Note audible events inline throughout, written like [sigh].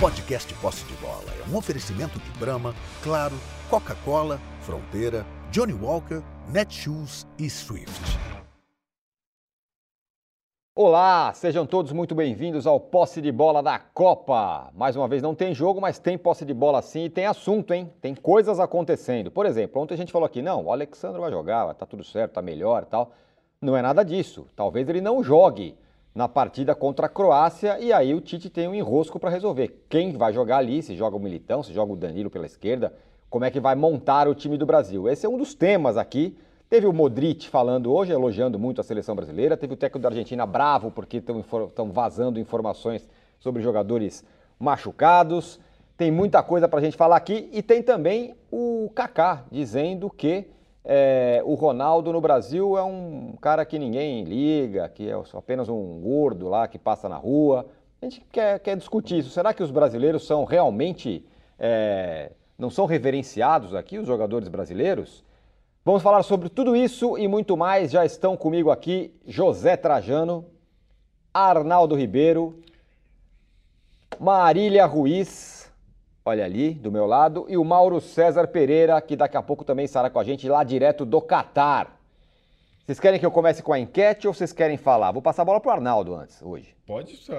podcast Posse de Bola é um oferecimento de Brahma, Claro, Coca-Cola, Fronteira, Johnny Walker, Netshoes e Swift. Olá, sejam todos muito bem-vindos ao Posse de Bola da Copa. Mais uma vez, não tem jogo, mas tem posse de bola sim e tem assunto, hein? Tem coisas acontecendo. Por exemplo, ontem a gente falou aqui, não, o Alexandre vai jogar, tá tudo certo, tá melhor tal. Não é nada disso. Talvez ele não jogue na partida contra a Croácia e aí o Tite tem um enrosco para resolver. Quem vai jogar ali, se joga o Militão, se joga o Danilo pela esquerda, como é que vai montar o time do Brasil. Esse é um dos temas aqui. Teve o Modric falando hoje, elogiando muito a seleção brasileira. Teve o técnico da Argentina bravo porque estão vazando informações sobre jogadores machucados. Tem muita coisa para a gente falar aqui. E tem também o Kaká dizendo que é, o Ronaldo no Brasil é um cara que ninguém liga, que é apenas um gordo lá que passa na rua. A gente quer, quer discutir isso. Será que os brasileiros são realmente. É, não são reverenciados aqui, os jogadores brasileiros? Vamos falar sobre tudo isso e muito mais. Já estão comigo aqui José Trajano, Arnaldo Ribeiro, Marília Ruiz olha ali, do meu lado, e o Mauro César Pereira, que daqui a pouco também estará com a gente lá direto do Catar. Vocês querem que eu comece com a enquete ou vocês querem falar? Vou passar a bola para o Arnaldo antes, hoje. Pode ser,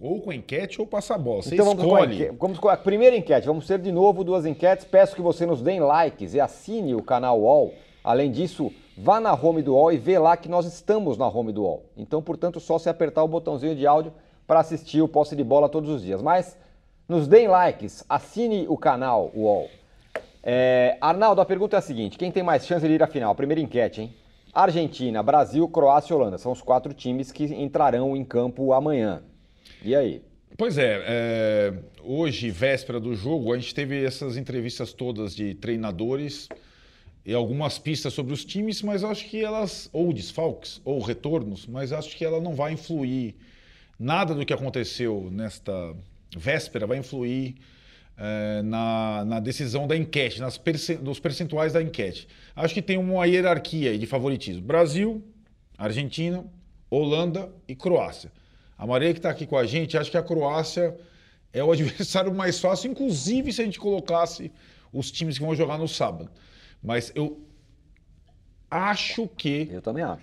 ou com a enquete ou passar a bola. Você então escolhe. Vamos com, a, vamos com a primeira enquete. Vamos ter de novo duas enquetes. Peço que você nos dê likes e assine o canal UOL. Além disso, vá na home do UOL e vê lá que nós estamos na home do UOL. Então, portanto, só se apertar o botãozinho de áudio para assistir o posse de bola todos os dias. Mas nos deem likes, assine o canal UOL. É, Arnaldo, a pergunta é a seguinte: quem tem mais chance de ir à final? Primeira enquete, hein? Argentina, Brasil, Croácia e Holanda. São os quatro times que entrarão em campo amanhã. E aí? Pois é, é, hoje, véspera do jogo, a gente teve essas entrevistas todas de treinadores e algumas pistas sobre os times, mas acho que elas, ou desfalques, ou retornos, mas acho que ela não vai influir nada do que aconteceu nesta véspera vai influir é, na, na, decisão da enquete, nas perce, nos percentuais da enquete. Acho que tem uma hierarquia de favoritismo: Brasil, Argentina, Holanda e Croácia. A Maria que está aqui com a gente acha que a Croácia é o [laughs] adversário mais fácil, inclusive se a gente colocasse os times que vão jogar no sábado. Mas eu acho que. Eu também acho.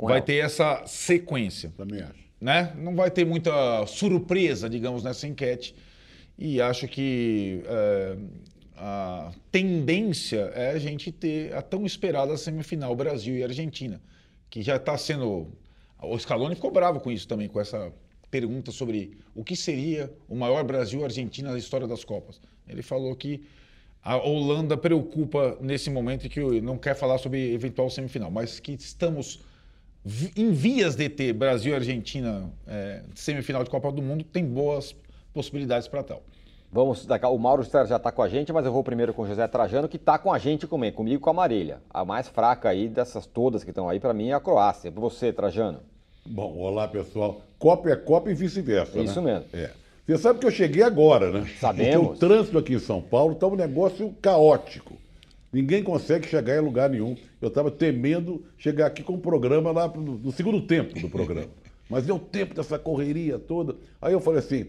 vai ela. ter essa sequência. Também acho né? Não vai ter muita surpresa, digamos, nessa enquete. E acho que é, a tendência é a gente ter a tão esperada semifinal Brasil e Argentina, que já está sendo. O Scaloni ficou bravo com isso também, com essa pergunta sobre o que seria o maior Brasil-Argentina da história das Copas. Ele falou que a Holanda preocupa nesse momento e que não quer falar sobre eventual semifinal, mas que estamos em vias de ter Brasil e Argentina é, semifinal de Copa do Mundo, tem boas possibilidades para tal. Vamos, o Mauro já está com a gente, mas eu vou primeiro com o José Trajano, que está com a gente também, comigo com a Marília. A mais fraca aí dessas todas que estão aí, para mim, é a Croácia. Para você, Trajano. Bom, olá pessoal. Copa é Copa e vice-versa. Isso né? mesmo. É. Você sabe que eu cheguei agora, né? Sabemos. Porque o trânsito aqui em São Paulo está um negócio caótico. Ninguém consegue chegar em lugar nenhum. Eu estava temendo chegar aqui com o programa lá no segundo tempo do programa. [laughs] Mas deu tempo dessa correria toda. Aí eu falei assim: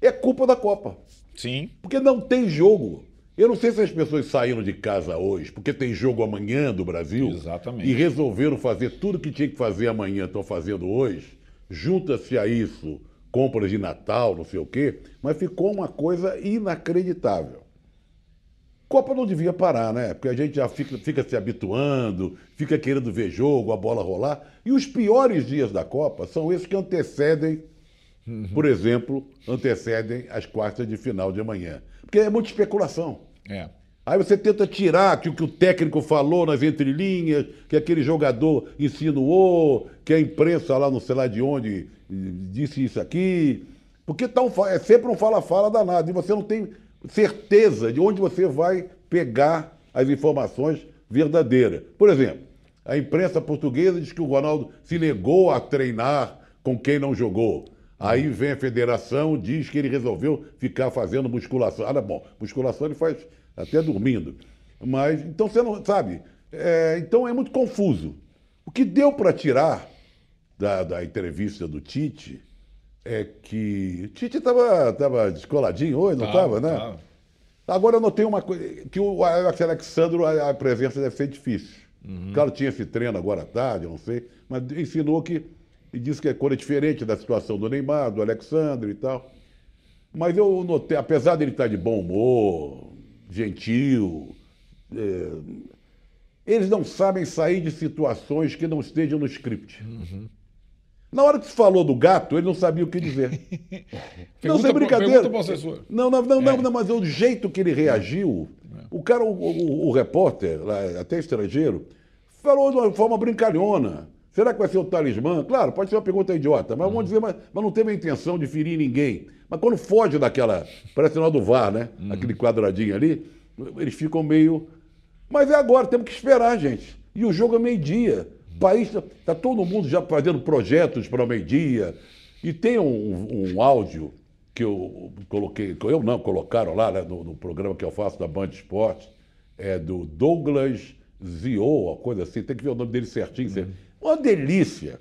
é culpa da Copa. Sim. Porque não tem jogo. Eu não sei se as pessoas saíram de casa hoje, porque tem jogo amanhã do Brasil. Exatamente. E resolveram fazer tudo que tinha que fazer amanhã, estão fazendo hoje. Junta-se a isso compras de Natal, não sei o quê. Mas ficou uma coisa inacreditável. Copa não devia parar, né? Porque a gente já fica, fica se habituando, fica querendo ver jogo, a bola rolar. E os piores dias da Copa são esses que antecedem, uhum. por exemplo, antecedem as quartas de final de amanhã. Porque é muita especulação. É. Aí você tenta tirar que o que o técnico falou nas entrelinhas, que aquele jogador insinuou, que a imprensa lá não sei lá de onde disse isso aqui. Porque tá um, é sempre um fala-fala danado. E você não tem certeza de onde você vai pegar as informações verdadeiras. Por exemplo, a imprensa portuguesa diz que o Ronaldo se negou a treinar com quem não jogou. Aí vem a federação, diz que ele resolveu ficar fazendo musculação. Ah, bom, musculação ele faz até dormindo. Mas, então você não sabe. É, então é muito confuso. O que deu para tirar da, da entrevista do Tite é que Tite estava tava descoladinho hoje, não estava, né? Tava. Agora eu notei uma coisa, que o Alex Alexandro, a, a presença deve ser difícil. Claro, tinha esse treino agora à tarde, eu não sei, mas ensinou que, e disse que é diferente da situação do Neymar, do Alexandre e tal. Mas eu notei, apesar dele estar de bom humor, gentil, é, eles não sabem sair de situações que não estejam no script. Na hora que se falou do gato, ele não sabia o que dizer. [laughs] não, sem pro- brincadeira. pro. Não, não, não, não, não, mas o jeito que ele reagiu, o cara, o, o- o repórter, até estrangeiro, falou de uma forma brincalhona. Será que vai ser o talismã? Claro, pode ser uma pergunta idiota, mas vamos dizer, mas, mas não teve a intenção de ferir ninguém. Mas quando foge daquela. Parece o do VAR, né? Aquele quadradinho ali, eles ficam meio. Mas é agora, temos que esperar, gente. E o jogo é meio-dia. O país está tá todo mundo já fazendo projetos para o meio-dia. E tem um, um áudio que eu coloquei, que eu não, colocaram lá né, no, no programa que eu faço da Band Esporte, é do Douglas Zio, uma coisa assim, tem que ver o nome dele certinho. certo? Uma delícia,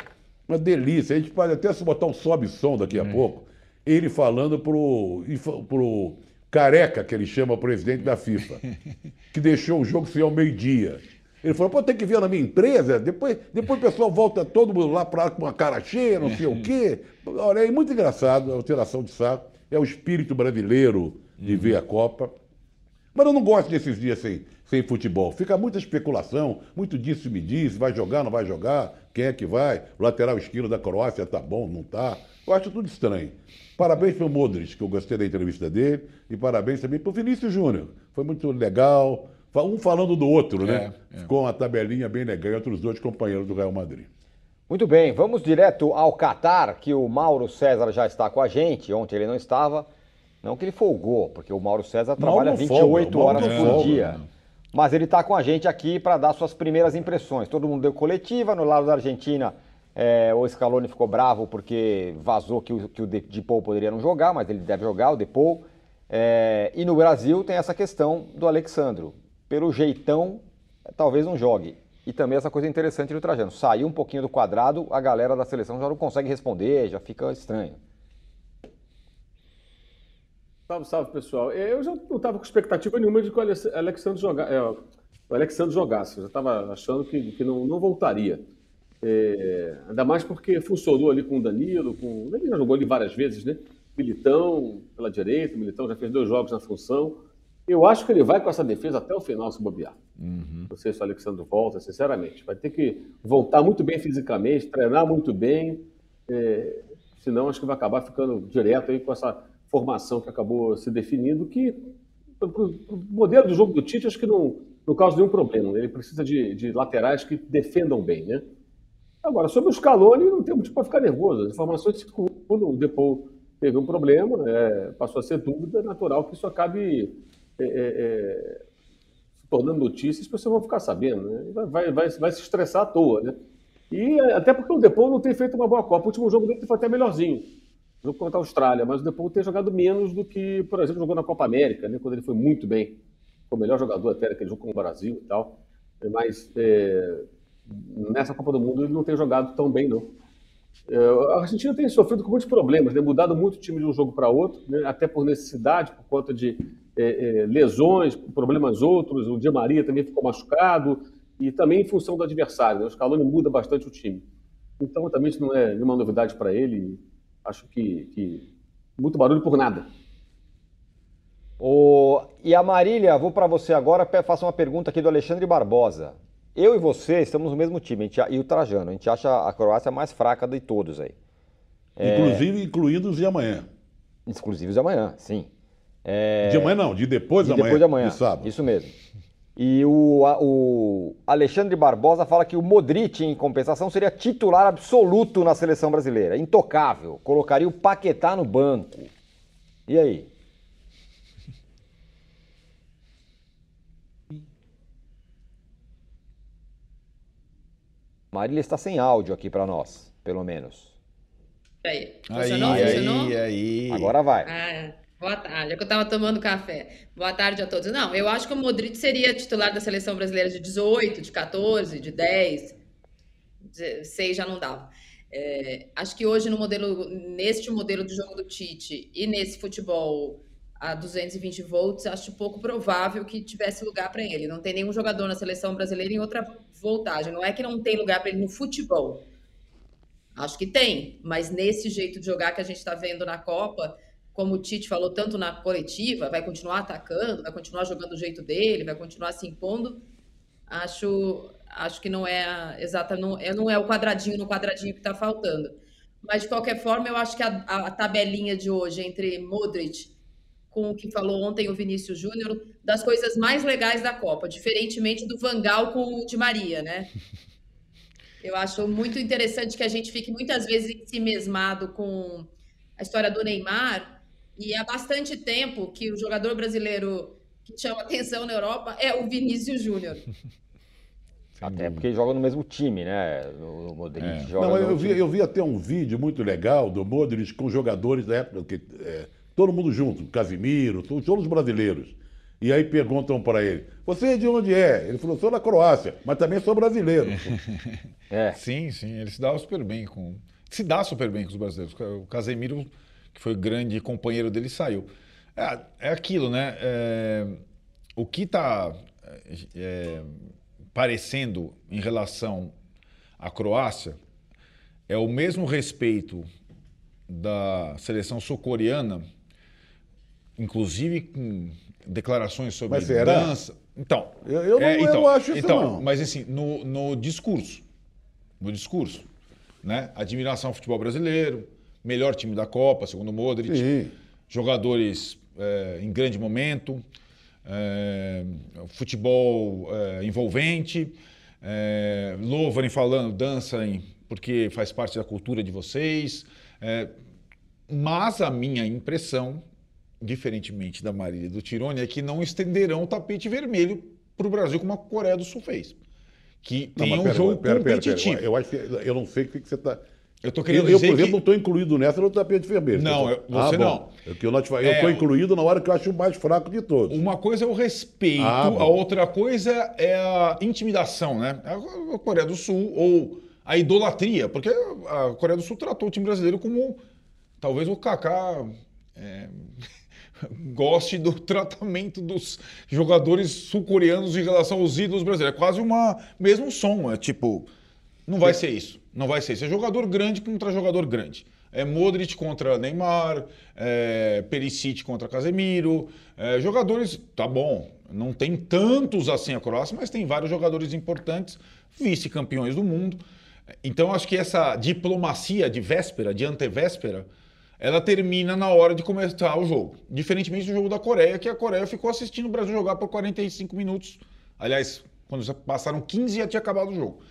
uma delícia. A gente pode até se botar um sobe-som daqui a pouco, ele falando pro, pro Careca, que ele chama o presidente da FIFA, [laughs] que deixou o jogo ser ao meio-dia. Ele falou, pô, tem que ver na minha empresa, depois, depois o pessoal volta todo mundo lá para com uma cara cheia, não sei o quê. [laughs] Olha, é muito engraçado, é uma tiração de saco. É o espírito brasileiro de ver a Copa. Mas eu não gosto desses dias sem, sem futebol. Fica muita especulação, muito disso me diz, vai jogar, não vai jogar, quem é que vai? O lateral esquerdo da Croácia tá bom, não tá? Eu acho tudo estranho. Parabéns pro Modric, que eu gostei da entrevista dele, e parabéns também pro Vinícius Júnior. Foi muito legal. Um falando do outro, né? É, é. Ficou uma tabelinha bem legal entre os dois companheiros do Real Madrid. Muito bem, vamos direto ao Catar, que o Mauro César já está com a gente. Ontem ele não estava. Não que ele folgou, porque o Mauro César trabalha não 28 folga, Mauro horas por folga, dia. não. Mas ele está com a gente aqui para dar suas primeiras impressões. Todo mundo deu coletiva. No lado da Argentina, é, o Scaloni ficou bravo porque vazou que o, que o De- Depou poderia não jogar, mas ele deve jogar, o Depou. É, e no Brasil tem essa questão do Alexandro. Pelo jeitão, talvez não jogue. E também essa coisa interessante do Trajano. Saiu um pouquinho do quadrado, a galera da seleção já não consegue responder, já fica estranho. Salve, salve, pessoal. Eu já não estava com expectativa nenhuma de que o Alex- Alexandre, joga, é, o Alexandre jogasse. Eu já estava achando que, que não, não voltaria. É, ainda mais porque funcionou ali com o Danilo, com, ele já jogou ali várias vezes, né? Militão pela direita, Militão já fez dois jogos na função. Eu acho que ele vai com essa defesa até o final se bobear. Não sei se o Alexandre volta, sinceramente. Vai ter que voltar muito bem fisicamente, treinar muito bem. É, senão, acho que vai acabar ficando direto aí com essa formação que acabou se definindo, que o modelo do jogo do Tite acho que não, não causa nenhum problema. Ele precisa de, de laterais que defendam bem, né? Agora, sobre o Scaloni, não tem motivo para ficar nervoso. As informações circulam, o Depou teve um problema, é, passou a ser dúvida, é natural que isso acabe é, é, é, se tornando notícia, as pessoas vão ficar sabendo, né? Vai, vai, vai, se estressar à toa, né? E é, até porque o Depou não tem feito uma boa Copa. O último jogo dele foi até melhorzinho. Jogo contra a Austrália, mas o Depou tem jogado menos do que, por exemplo, jogou na Copa América, né? Quando ele foi muito bem. Foi o melhor jogador até naquele jogo com o Brasil e tal. Mas é, nessa Copa do Mundo ele não tem jogado tão bem, não. É, A Argentina tem sofrido com muitos problemas, né? mudado muito o time de um jogo para outro, né? até por necessidade, por conta de é, é, lesões, problemas outros. O Di Maria também ficou machucado e também em função do adversário. Né? O Scaloni muda bastante o time. Então, também isso não é nenhuma novidade para ele. Acho que, que muito barulho por nada. O... E a Marília, vou para você agora, faço uma pergunta aqui do Alexandre Barbosa. Eu e você estamos no mesmo time, a gente e o Trajano. A gente acha a Croácia a mais fraca de todos aí. Inclusive, incluindo os de amanhã. Exclusivos de amanhã, sim. É, De amanhã não, de depois de da manhã. depois de amanhã. De sábado. Isso mesmo. E o, a- o Alexandre Barbosa fala que o Modric, em compensação, seria titular absoluto na seleção brasileira. Intocável. Colocaria o Paquetá no banco. E aí? Marília está sem áudio aqui para nós, pelo menos. Aí, Aí, funcionou? Aí, aí. Agora vai. Ah, boa tarde. É que eu tava tomando café. Boa tarde a todos. Não, eu acho que o Modric seria titular da seleção brasileira de 18, de 14, de 10. 6 já não dava. É, acho que hoje no modelo, neste modelo de jogo do Tite e nesse futebol a 220 volts, acho pouco provável que tivesse lugar para ele. Não tem nenhum jogador na seleção brasileira em outra voltagem. Não é que não tem lugar para ele no futebol. Acho que tem, mas nesse jeito de jogar que a gente está vendo na Copa, como o Tite falou tanto na coletiva, vai continuar atacando, vai continuar jogando do jeito dele, vai continuar se impondo. Acho, acho que não é exata, não é, não é o quadradinho no quadradinho que está faltando. Mas de qualquer forma, eu acho que a, a tabelinha de hoje entre Modric com o que falou ontem o Vinícius Júnior, das coisas mais legais da Copa, diferentemente do Vangal com o Di Maria, né? [laughs] Eu acho muito interessante que a gente fique muitas vezes se mesmado com a história do Neymar, e há bastante tempo que o jogador brasileiro que chama atenção na Europa é o Vinícius Júnior. [laughs] Até porque joga no mesmo time, né? O Modric é. joga Não, eu, vi, eu vi até um vídeo muito legal do Modric com jogadores da época que é, todo mundo junto, Casimiro, todos os brasileiros. E aí perguntam para ele: Você de onde é? Ele falou: Sou da Croácia, mas também sou brasileiro. [laughs] é. Sim, sim, ele se dá super bem com. Se dá super bem com os brasileiros. O Casemiro, que foi grande companheiro dele, saiu. É, é aquilo, né? É, o que está é, parecendo em relação à Croácia é o mesmo respeito da seleção sul-coreana inclusive com declarações sobre mas será? dança. Então, eu, eu, não, é, então, eu acho isso então, não. Mas assim, no, no discurso, no discurso, né? Admiração ao futebol brasileiro, melhor time da Copa, segundo o Modric, Sim. jogadores é, em grande momento, é, futebol é, envolvente, é, falando, dançam porque faz parte da cultura de vocês. É, mas a minha impressão diferentemente da Marília e do Tirone, é que não estenderão o tapete vermelho para o Brasil como a Coreia do Sul fez. Que tem um pera, jogo pera, competitivo. Pera, eu, acho que, eu não sei o que, você está... Eu estou querendo eu, eu, por exemplo, que... não estou incluído nessa no tapete vermelho. Não, eu, você ah, não. É que eu estou é, incluído na hora que eu acho o mais fraco de todos. Uma coisa é o respeito, ah, a outra coisa é a intimidação, né? A Coreia do Sul ou a idolatria, porque a Coreia do Sul tratou o time brasileiro como talvez o Kaká... É [laughs] goste do tratamento dos jogadores sul-coreanos em relação aos ídolos brasileiros. É quase uma mesmo som, é tipo, não vai ser isso, não vai ser isso. É jogador grande contra jogador grande. É Modric contra Neymar, é Perisic contra Casemiro, é, jogadores, tá bom, não tem tantos assim a Croácia, mas tem vários jogadores importantes, vice-campeões do mundo. Então acho que essa diplomacia de véspera, de antevéspera, ela termina na hora de começar o jogo. Diferentemente do jogo da Coreia, que a Coreia ficou assistindo o Brasil jogar por 45 minutos. Aliás, quando passaram 15 já tinha acabado o jogo.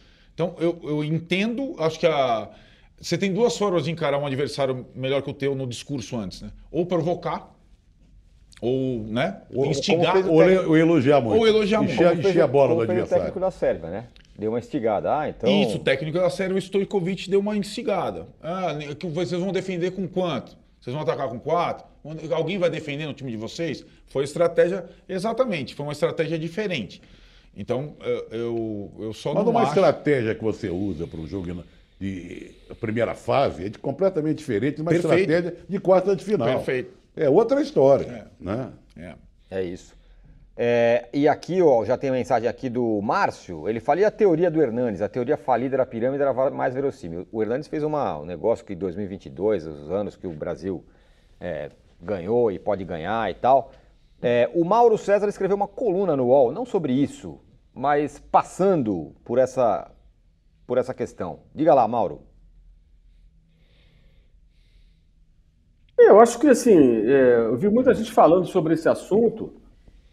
Então eu, eu entendo, acho que a. Você tem duas formas de encarar um adversário melhor que o teu no discurso antes, né? Ou provocar, ou né, ou, instigar. Ou, ou, elogiar muito. Ou elogiar muito. Encher, encher a bola do adversário. o técnico da Sérvia, né? Deu uma instigada. Ah, então. Isso, o técnico da série, o Stojkovic, deu uma instigada. Ah, que vocês vão defender com quanto? Vocês vão atacar com quatro? Alguém vai defender no time de vocês? Foi estratégia, exatamente, foi uma estratégia diferente. Então, eu, eu só Mas não uma acho... estratégia que você usa para um jogo de primeira fase é de completamente diferente de uma Perfeito. estratégia de quarta de final. Perfeito. É outra história. É. Né? É. é isso. É, e aqui, ó, já tem mensagem aqui do Márcio. Ele fala, e a teoria do Hernandes? A teoria falida da pirâmide era mais verossímil. O Hernandes fez uma, um negócio que em 2022, os anos que o Brasil é, ganhou e pode ganhar e tal. É, o Mauro César escreveu uma coluna no UOL, não sobre isso, mas passando por essa, por essa questão. Diga lá, Mauro. Eu acho que assim, é, eu vi muita gente falando sobre esse assunto.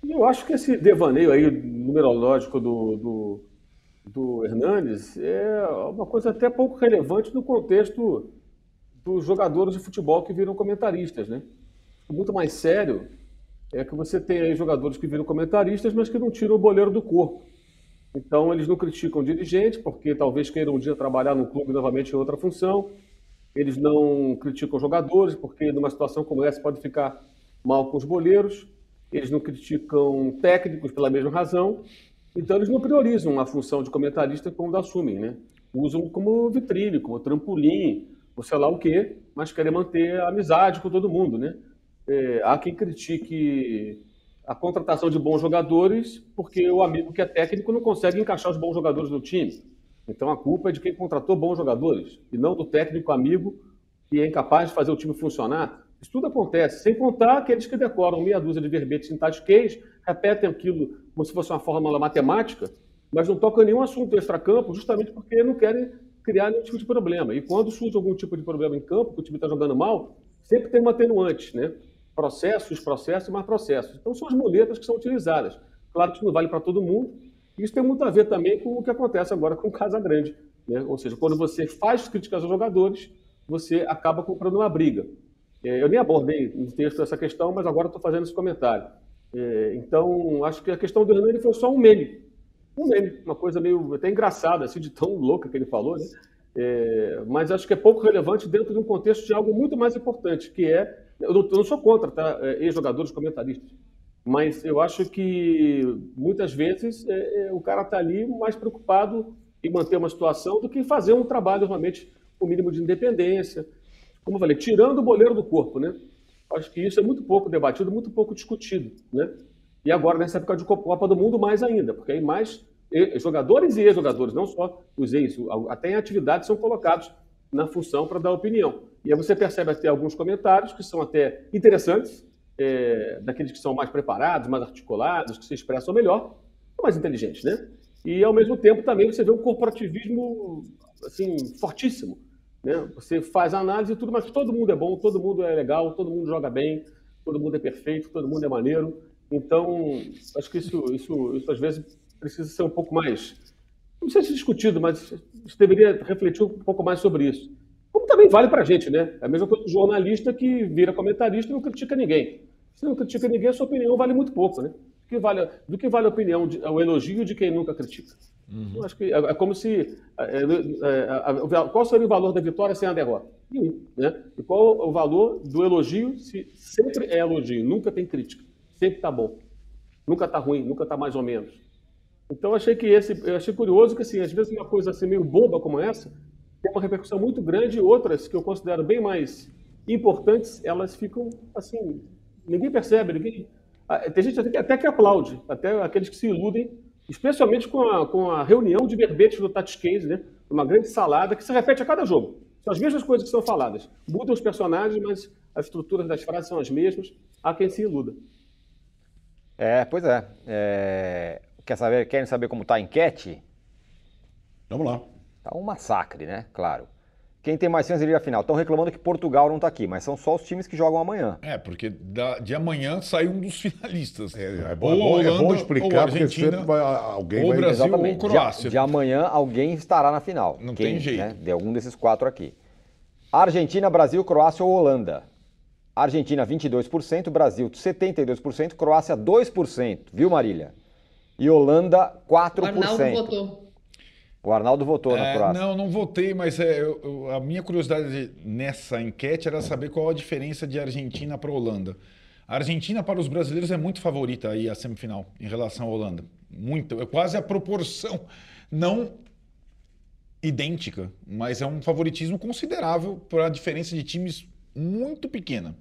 E eu acho que esse devaneio aí numerológico do, do, do Hernanes é uma coisa até pouco relevante no contexto dos jogadores de futebol que viram comentaristas, né? Muito mais sério é que você tem aí jogadores que viram comentaristas, mas que não tiram o boleiro do corpo. Então, eles não criticam o dirigente, porque talvez queiram um dia trabalhar no clube novamente em outra função. Eles não criticam jogadores, porque numa situação como essa pode ficar mal com os boleiros eles não criticam técnicos pela mesma razão, então eles não priorizam a função de comentarista quando assumem, né? usam como vitrine, como trampolim, ou sei lá o quê, mas querem manter a amizade com todo mundo, né? É, há quem critique a contratação de bons jogadores porque o amigo que é técnico não consegue encaixar os bons jogadores no time. Então a culpa é de quem contratou bons jogadores e não do técnico amigo que é incapaz de fazer o time funcionar. Isso tudo acontece, sem contar aqueles que decoram meia dúzia de verbetes tatiquês, repetem aquilo como se fosse uma fórmula matemática, mas não tocam nenhum assunto extra-campo, justamente porque não querem criar nenhum tipo de problema. E quando surge algum tipo de problema em campo, que o time está jogando mal, sempre tem uma atenuante, né? Processos, processos, mais processos. Então são as muletas que são utilizadas. Claro que isso não vale para todo mundo. Isso tem muito a ver também com o que acontece agora com o Casa Grande. Né? Ou seja, quando você faz críticas aos jogadores, você acaba comprando uma briga. É, eu nem abordei no texto essa questão, mas agora estou fazendo esse comentário. É, então, acho que a questão do Hernani foi só um meme um meme, uma coisa meio até engraçada, assim, de tão louca que ele falou, né? É, mas acho que é pouco relevante dentro de um contexto de algo muito mais importante, que é. Eu não, eu não sou contra, tá? É, ex-jogadores, comentaristas. Mas eu acho que muitas vezes é, é o cara está ali mais preocupado em manter uma situação do que fazer um trabalho realmente com o mínimo de independência. Como eu falei, tirando o boleiro do corpo, né? Acho que isso é muito pouco debatido, muito pouco discutido, né? E agora, nessa época de Copa do Mundo, mais ainda, porque aí mais jogadores e ex-jogadores, não só os ex, até em atividades são colocados na função para dar opinião. E aí você percebe até alguns comentários que são até interessantes, é, daqueles que são mais preparados, mais articulados, que se expressam melhor, mais inteligentes, né? E ao mesmo tempo também você vê um corporativismo assim fortíssimo, né? Você faz a análise e tudo, mas todo mundo é bom, todo mundo é legal, todo mundo joga bem, todo mundo é perfeito, todo mundo é maneiro. Então, acho que isso, isso, isso às vezes precisa ser um pouco mais, não sei se discutido, mas deveria refletir um pouco mais sobre isso. Como também vale para a gente, né? É a mesma coisa do jornalista que vira comentarista e não critica ninguém. Se não critica ninguém, a sua opinião vale muito pouco, né? Do que vale, do que vale a opinião, de, o elogio de quem nunca critica? Uhum. acho que é, é como se. É, é, qual seria o valor da vitória sem a derrota? Nenhum. Né? E qual o valor do elogio se sempre é elogio, nunca tem crítica? sempre está bom. Nunca está ruim, nunca está mais ou menos. Então achei que esse, eu achei curioso que assim, às vezes uma coisa assim meio boba como essa tem uma repercussão muito grande e outras que eu considero bem mais importantes, elas ficam assim, ninguém percebe, ninguém tem gente até que aplaude, até aqueles que se iludem, especialmente com a, com a reunião de verbetes do Tati Case, né? Uma grande salada que se repete a cada jogo. São as mesmas coisas que são faladas. Mudam os personagens, mas as estruturas das frases são as mesmas. Há quem se iluda. É, pois é. é... Quer saber, querem saber como está a enquete? Vamos lá. Tá um massacre, né? Claro. Quem tem mais chances de ir à final? Estão reclamando que Portugal não está aqui, mas são só os times que jogam amanhã. É, porque da, de amanhã sai um dos [laughs] finalistas. É, é, bom, ou Holanda, é bom explicar, ou Argentina, porque vai, alguém ou vai... Brasil Exatamente. ou Croácia. De, de, amanhã alguém estará na final. Não Quem, tem jeito. Né, de algum desses quatro aqui. Argentina, Brasil, Croácia ou Holanda. Argentina 22%, Brasil 72%, Croácia 2%, viu Marília? E Holanda 4%. O Arnaldo votou. O Arnaldo votou é, na Croácia. Não, não votei, mas é, eu, eu, a minha curiosidade nessa enquete era saber qual a diferença de Argentina para Holanda. A Argentina para os brasileiros é muito favorita aí a semifinal em relação à Holanda. Muito, é quase a proporção, não idêntica, mas é um favoritismo considerável para a diferença de times muito pequena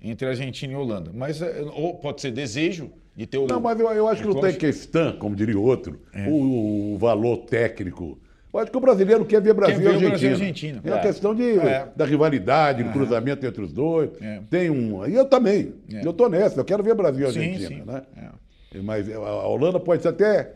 entre Argentina e Holanda. Mas é, ou pode ser desejo de ter o. Não, mas eu, eu acho que não tem questão, como diria outro, é. o, o, valor técnico. Eu acho que o brasileiro quer ver Brasil e Argentina. Argentina. É uma é. questão de, é. da rivalidade, do cruzamento entre os dois. É. Tem um. E eu também. Eu estou nessa, eu quero ver Brasil e Argentina. Sim, sim. Né? Mas a Holanda pode ser até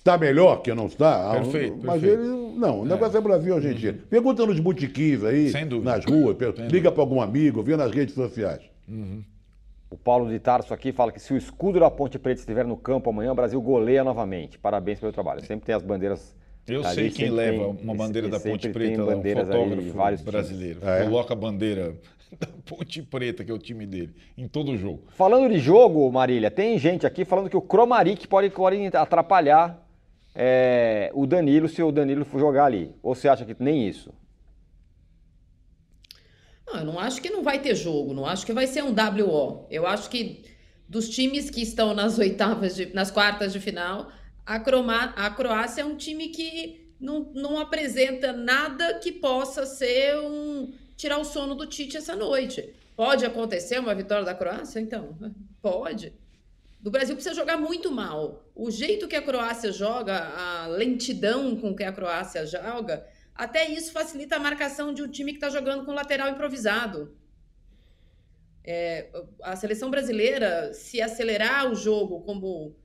Está melhor que não está? Perfeito. Mas perfeito. ele. Não, o negócio é, é Brasil e Argentina. Uhum. Pergunta nos botiquins aí, nas ruas, liga para algum amigo, vê nas redes sociais. Uhum. O Paulo de Tarso aqui fala que se o escudo da Ponte Preta estiver no campo amanhã, o Brasil goleia novamente. Parabéns pelo trabalho. Sempre tem as bandeiras. Eu ali, sei quem leva uma bandeira da Ponte Preta, um fotógrafo vários brasileiro. Ah, é? Coloca a bandeira [laughs] da Ponte Preta, que é o time dele, em todo o jogo. Falando de jogo, Marília, tem gente aqui falando que o Cromaric pode, pode atrapalhar é, o Danilo se o Danilo for jogar ali? Ou você acha que nem isso? Não, eu não acho que não vai ter jogo, não acho que vai ser um WO. Eu acho que dos times que estão nas oitavas, de, nas quartas de final, a, Croma, a Croácia é um time que não, não apresenta nada que possa ser um tirar o sono do Tite essa noite. Pode acontecer uma vitória da Croácia? Então, pode. Do Brasil precisa jogar muito mal. O jeito que a Croácia joga, a lentidão com que a Croácia joga, até isso facilita a marcação de um time que está jogando com lateral improvisado. É, a seleção brasileira, se acelerar o jogo como,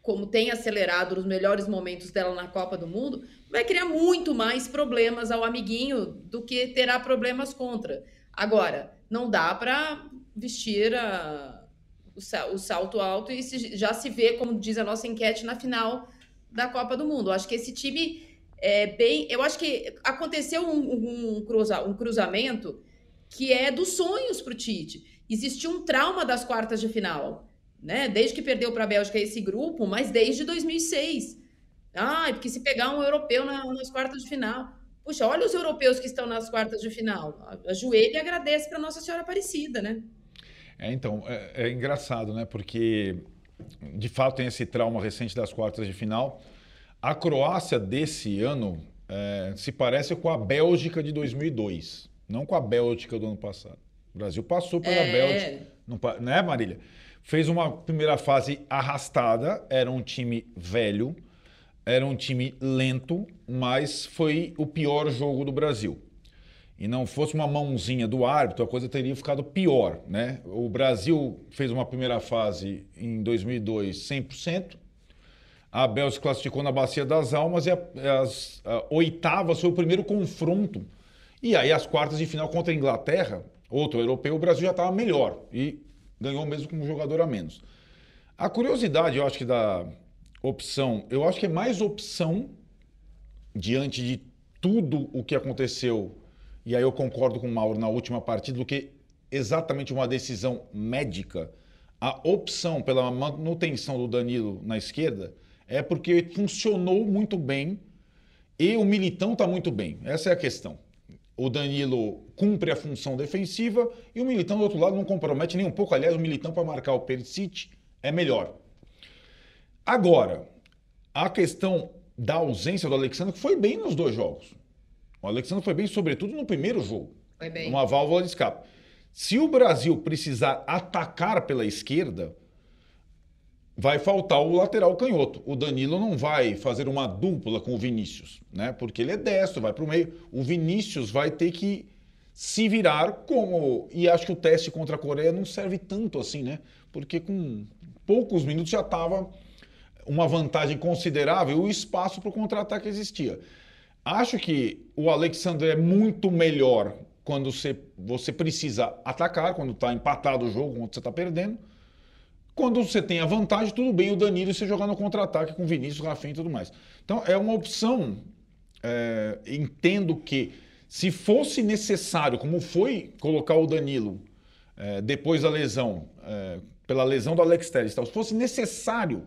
como tem acelerado nos melhores momentos dela na Copa do Mundo, vai criar muito mais problemas ao amiguinho do que terá problemas contra. Agora, não dá para vestir a, o, o, salto alto e se, já se vê, como diz a nossa enquete, na final da Copa do Mundo. Acho que esse time é bem. Eu acho que aconteceu um, um, cruza, um cruzamento que é dos sonhos para o Tite. Existiu um trauma das quartas de final, né? Desde que perdeu para a Bélgica esse grupo, mas desde 2006. Ah, porque se pegar um europeu na, nas quartas de final. Puxa, olha os europeus que estão nas quartas de final. Ajoelha e agradece para Nossa Senhora Aparecida, né? É, então, é, é, engraçado, né? Porque, de fato, tem esse trauma recente das quartas de final. A Croácia desse ano é, se parece com a Bélgica de 2002, não com a Bélgica do ano passado. O Brasil passou pela é. Bélgica, não, né, Marília? Fez uma primeira fase arrastada, era um time velho, era um time lento, mas foi o pior jogo do Brasil. E não fosse uma mãozinha do árbitro, a coisa teria ficado pior, né? O Brasil fez uma primeira fase em 2002 100%. A Bélgica classificou na Bacia das Almas e a, as a oitavas foi o primeiro confronto. E aí as quartas de final contra a Inglaterra, outro europeu, o Brasil já estava melhor e ganhou mesmo com um jogador a menos. A curiosidade, eu acho que da, opção, eu acho que é mais opção diante de tudo o que aconteceu, e aí eu concordo com o Mauro na última partida, do que exatamente uma decisão médica. A opção pela manutenção do Danilo na esquerda é porque funcionou muito bem e o Militão está muito bem. Essa é a questão. O Danilo cumpre a função defensiva e o Militão do outro lado não compromete nem um pouco. Aliás, o Militão para marcar o Perisic é melhor. Agora, a questão da ausência do Alexandre foi bem nos dois jogos. O Alexandre foi bem, sobretudo, no primeiro jogo. Foi bem. Uma válvula de escape. Se o Brasil precisar atacar pela esquerda, vai faltar o lateral canhoto. O Danilo não vai fazer uma dupla com o Vinícius, né? Porque ele é destro, vai para o meio. O Vinícius vai ter que se virar como. E acho que o teste contra a Coreia não serve tanto assim, né? Porque com poucos minutos já estava uma vantagem considerável e o espaço para o contra-ataque existia. Acho que o Alexandre é muito melhor quando você, você precisa atacar, quando está empatado o jogo, quando você está perdendo. Quando você tem a vantagem, tudo bem o Danilo você jogar no contra-ataque com Vinícius, Rafinha e tudo mais. Então é uma opção. É, entendo que se fosse necessário, como foi colocar o Danilo é, depois da lesão, é, pela lesão do Alex Telles, se fosse necessário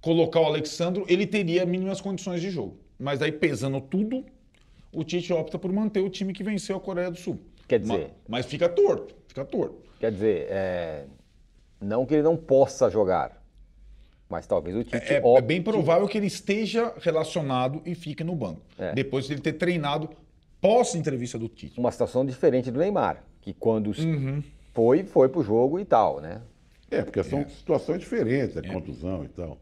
colocar o Alexandro, ele teria mínimas condições de jogo. Mas aí, pesando tudo, o Tite opta por manter o time que venceu a Coreia do Sul. Quer dizer. Mas, mas fica torto, fica torto. Quer dizer, é... não que ele não possa jogar. Mas talvez o Tite. É, opte... é bem provável que ele esteja relacionado e fique no banco. É. Depois de ele ter treinado pós-entrevista do Tite. Uma situação diferente do Neymar, que quando uhum. foi, foi pro jogo e tal, né? É, porque são é. situações diferentes, a é. contusão e tal.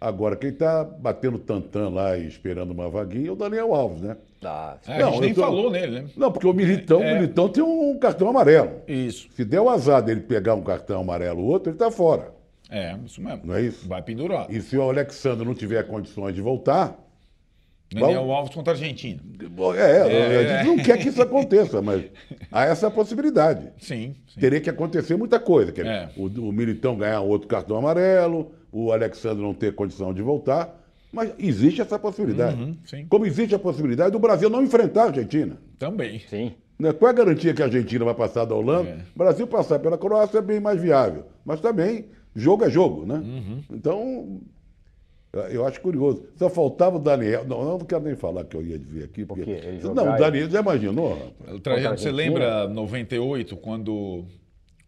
Agora, quem está batendo tantã lá e esperando uma vaguinha é o Daniel Alves, né? Ah, é, não, a gente nem tô... falou nele, né? Não, porque o Militão, é... o Militão tem um cartão amarelo. Isso. Se der o azar dele pegar um cartão amarelo ou outro, ele está fora. É, isso mesmo. Não é isso? Vai pendurar. E se o Alexandre não tiver condições de voltar. Daniel bom, Alves contra a Argentina. É, é, a gente não quer que isso aconteça, mas há essa possibilidade. Sim. sim. Teria que acontecer muita coisa. Que é. o, o Militão ganhar outro cartão amarelo, o Alexandre não ter condição de voltar. Mas existe essa possibilidade. Uhum, Como existe a possibilidade do Brasil não enfrentar a Argentina. Também. Sim. Né? Qual é a garantia que a Argentina vai passar da Holanda? É. O Brasil passar pela Croácia é bem mais viável. Mas também, jogo é jogo, né? Uhum. Então, eu acho curioso. Só faltava o Daniel. Não, não quero nem falar que eu ia dizer aqui. Porque... porque não, o Daniel já imaginou. Trajano, você lembra 98, quando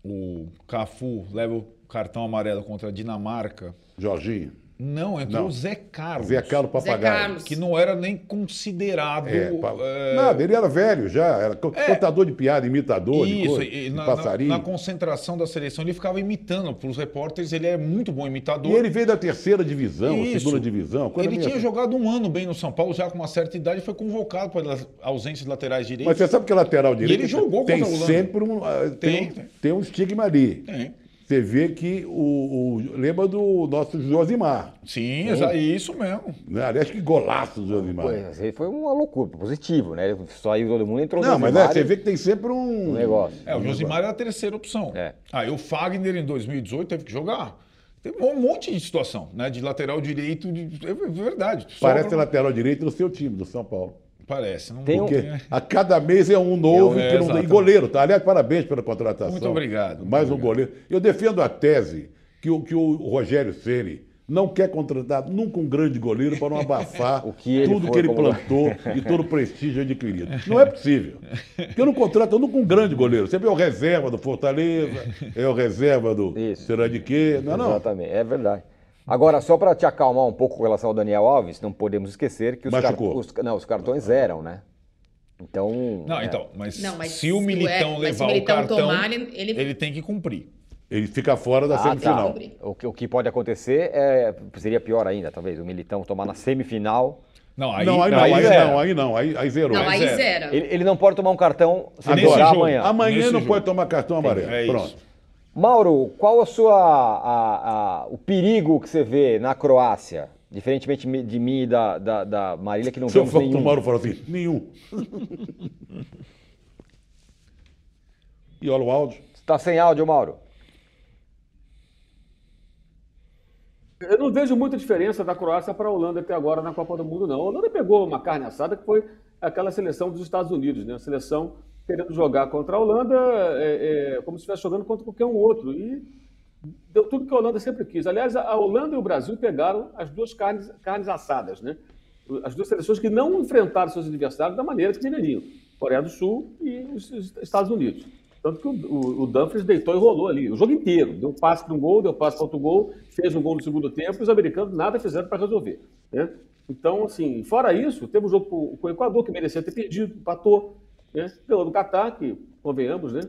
o Cafu leva o cartão amarelo contra a Dinamarca. Jorginho. Não, entrou Não. o Zé Carlos. Zé Carlos Zé Papagaio. Carlos. Que não era nem considerado. É, pa- é, Nada, ele era velho já, era É. contador de piada, imitador de, Isso, coisa, e de na, na- passarinho. na concentração da seleção ele ficava imitando para os repórteres, ele é muito bom imitador. E ele veio da terceira divisão, Isso. segunda divisão. coisa Ele tinha assim. jogado um ano bem no São Paulo, já com uma certa idade, foi convocado para ausência de laterais Mas direitos. você sabe que lateral direito ele jogou tem contra a Holanda. sempre um, ah, tem, Tem, um- tem. tem um estigma ali. Tem. Você vê que o, o- lembra do nosso Josimar. Sim, exa- isso mesmo. Né? Aliás, que golaço do Josimar. Pois, aí foi uma loucura, positivo, né? Ele Saiu todo mundo, entrou Não, no mas é, Josimar você vê que tem sempre um. um negócio. É, o Josimar era a terceira opção. É. Aí o Fagner em 2018 teve que jogar. Teve um monte de situação, né? De lateral direito, de... é verdade. Parece Sobra- lateral direito do seu time, do São Paulo. Parece. Não... Tem um- Porque a cada mês é um novo É, que não exato. E goleiro, tá? Aliás, parabéns pela contratação. Muito obrigado, muito Mais um obrigado. goleiro. Eu defendo a tese que o, que o Rogério Ceni não quer contratar nunca um grande goleiro para não abafar [laughs] O que ele tudo que ele como- plantou e todo o prestígio adquirido. Não é possível. Porque eu não contrato nunca um grande goleiro. Sempre é o reserva do Fortaleza, é o reserva do Isso. será de quê. Não, não. Exatamente, é verdade. Agora, só para te acalmar um pouco com relação ao Daniel Alves, não podemos esquecer que os, car- os- não, os cartões eram, né? Então. Não, é, então, mas, Não, mas se o Militão é, levar o o Militão cartão, tomar, ele- ele- tem que cumprir. Ele fica fora da Ah, semifinal. tá. O, que, o que pode acontecer é, seria pior ainda, talvez, o Militão tomar na semifinal. Não, aí, não, aí não, aí aí, não, aí não, aí, aí zerou. Não, aí zero. Ele, ele não pode tomar um cartão se jogo. amanhã. Amanhã Nesse não jogo. pode tomar cartão amarelo. É Pronto. isso. Mauro, qual a sua, a- a- o perigo que você vê na Croácia? Diferentemente de mim e da, da, da Marília, que não Se eu vemos for nenhum. o Mauro fala assim, nenhum. e olha o áudio. Está sem áudio, Mauro? Eu não vejo muita diferença da Croácia para a Holanda até agora na Copa do Mundo, não. A Holanda pegou uma carne assada que foi aquela seleção dos Estados Unidos, né? A seleção querendo jogar contra a Holanda é, é, como se estivesse jogando contra qualquer um outro. E deu tudo que a Holanda sempre quis. Aliás, a Holanda e o Brasil pegaram as duas carnes, carnes assadas, né? As duas seleções que não enfrentaram seus adversários da maneira que deveriam. Coreia do Sul e os Estados Unidos. Tanto que o, o, o Dumfries deitou e rolou ali, o jogo inteiro. Deu um passe para um gol, deu um passe para outro gol, fez um gol no segundo tempo e os americanos nada fizeram para resolver. Né? Então, assim, fora isso, teve um jogo com o Equador que merecia ter perdido, empatou. Né? Ganhou do Catar, que, convenhamos, né?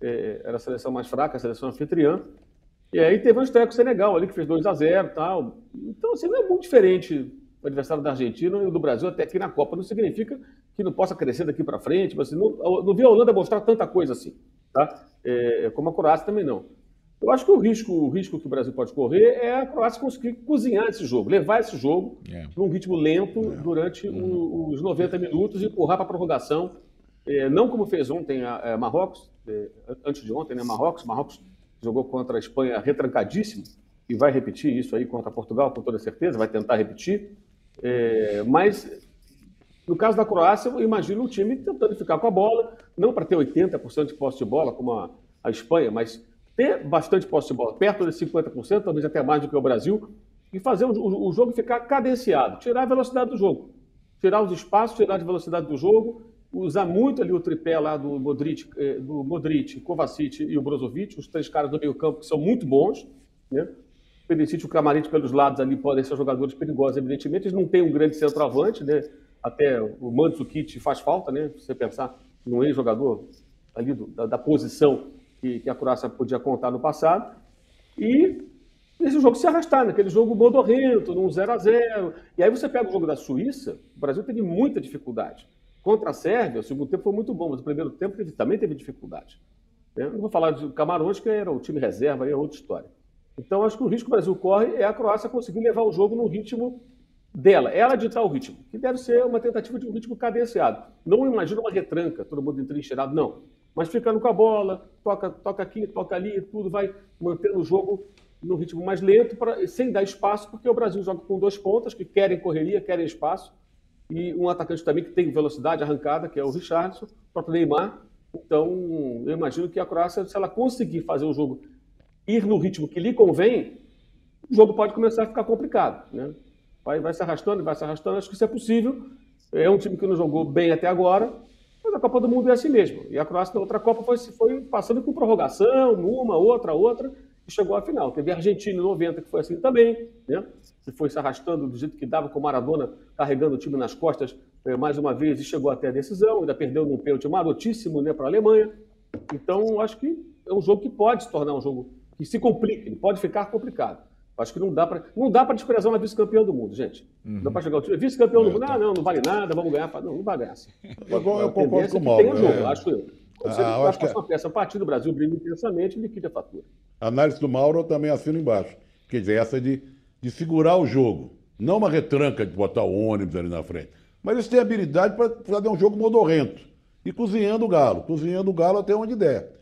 É, era a seleção mais fraca, a seleção anfitriã. E aí teve um estreia com o Senegal ali, que fez 2 a 0 e tal. Então, assim, não é muito diferente o adversário da Argentina e do Brasil até aqui na Copa. Não significa que não possa crescer daqui para frente, mas assim, não, não vi a Holanda mostrar tanta coisa assim, tá? É, como a Croácia também não. Eu acho que o risco, o risco que o Brasil pode correr é a Croácia conseguir cozinhar esse jogo, levar esse jogo É. num ritmo lento durante o- os 90 minutos e empurrar para a prorrogação. É, não como fez ontem a, a Marrocos, é, antes de ontem, né? Marrocos. Marrocos jogou contra a Espanha retrancadíssimo e vai repetir isso aí contra Portugal, com toda certeza, vai tentar repetir. É, mas no caso da Croácia, eu imagino o time tentando ficar com a bola, não para ter 80% de posse de bola, como a, a Espanha, mas ter bastante posse de bola, perto de 50%, talvez até mais do que o Brasil, e fazer o, o- o jogo ficar cadenciado, tirar a velocidade do jogo, tirar os espaços, tirar a velocidade do jogo, usar muito ali o tripé lá do Modric, eh, do Modric, Kovacic e o Brozovic, os três caras do meio campo que são muito bons, né? O Perisic e o Kramaric pelos lados ali podem ser jogadores perigosos, evidentemente. Eles não têm um grande centroavante, né? Até o Mandzukic faz falta, né? Se você pensar no ex-jogador ali do- da, da posição que, que a Croácia podia contar no passado. E esse jogo se arrastar, naquele jogo modorrento, num 0 a 0 E aí você pega o jogo da Suíça, o Brasil teve muita dificuldade. Contra a Sérvia, o segundo tempo foi muito bom, mas o primeiro tempo teve- também teve dificuldade. né? Não vou falar de Camarões, que era o time reserva, aí é outra história. Então, acho que o risco que o Brasil corre é a Croácia conseguir levar o jogo no ritmo dela, ela ditar o ritmo, que deve ser uma tentativa de um ritmo cadenciado. Não imagina uma retranca, todo mundo entrincheirado, não. Mas ficando com a bola, toca, toca aqui, toca ali, tudo vai mantendo o jogo no ritmo mais lento, pra, sem dar espaço, porque o Brasil joga com dois pontas que querem correria, querem espaço, e um atacante também que tem velocidade arrancada, que é o Richardson, o próprio Neymar. Então, eu imagino que a Croácia, se ela conseguir fazer o jogo ir no ritmo que lhe convém, o jogo pode começar a ficar complicado. Né? Vai, vai se arrastando, vai se arrastando. Acho que isso é possível. É um time que não jogou bem até agora, mas a Copa do Mundo é assim mesmo. E a Croácia na outra Copa foi, foi passando com prorrogação, uma, outra, outra, e chegou à final. Teve a Argentina em 90, que foi assim também, né? Se foi se arrastando do jeito que dava com o Maradona carregando o time nas costas eh, mais uma vez e chegou até a decisão, ainda perdeu num pênalti marotíssimo né, para a Alemanha. Então, acho que é um jogo que pode se tornar um jogo que se complica, ele pode ficar complicado. Acho que não dá para não dá para desprezar uma vice-campeã do mundo, gente. Uhum. Não dá para chegar o time vice-campeão do mundo, ah, não, não vale nada, vamos ganhar. Não, não vai ganhar assim. Eu, eu concordo com o Mauro. Tem um jogo, é. acho eu. Você ah, acho que é uma peça a partir do Brasil brilha intensamente e liquida a fatura. A análise do Mauro eu também assino embaixo. Quer dizer, essa de, de segurar o jogo. Não uma retranca de botar o ônibus ali na frente. Mas eles têm habilidade para fazer um jogo modorrento. E cozinhando o galo. Cozinhando o galo até onde der.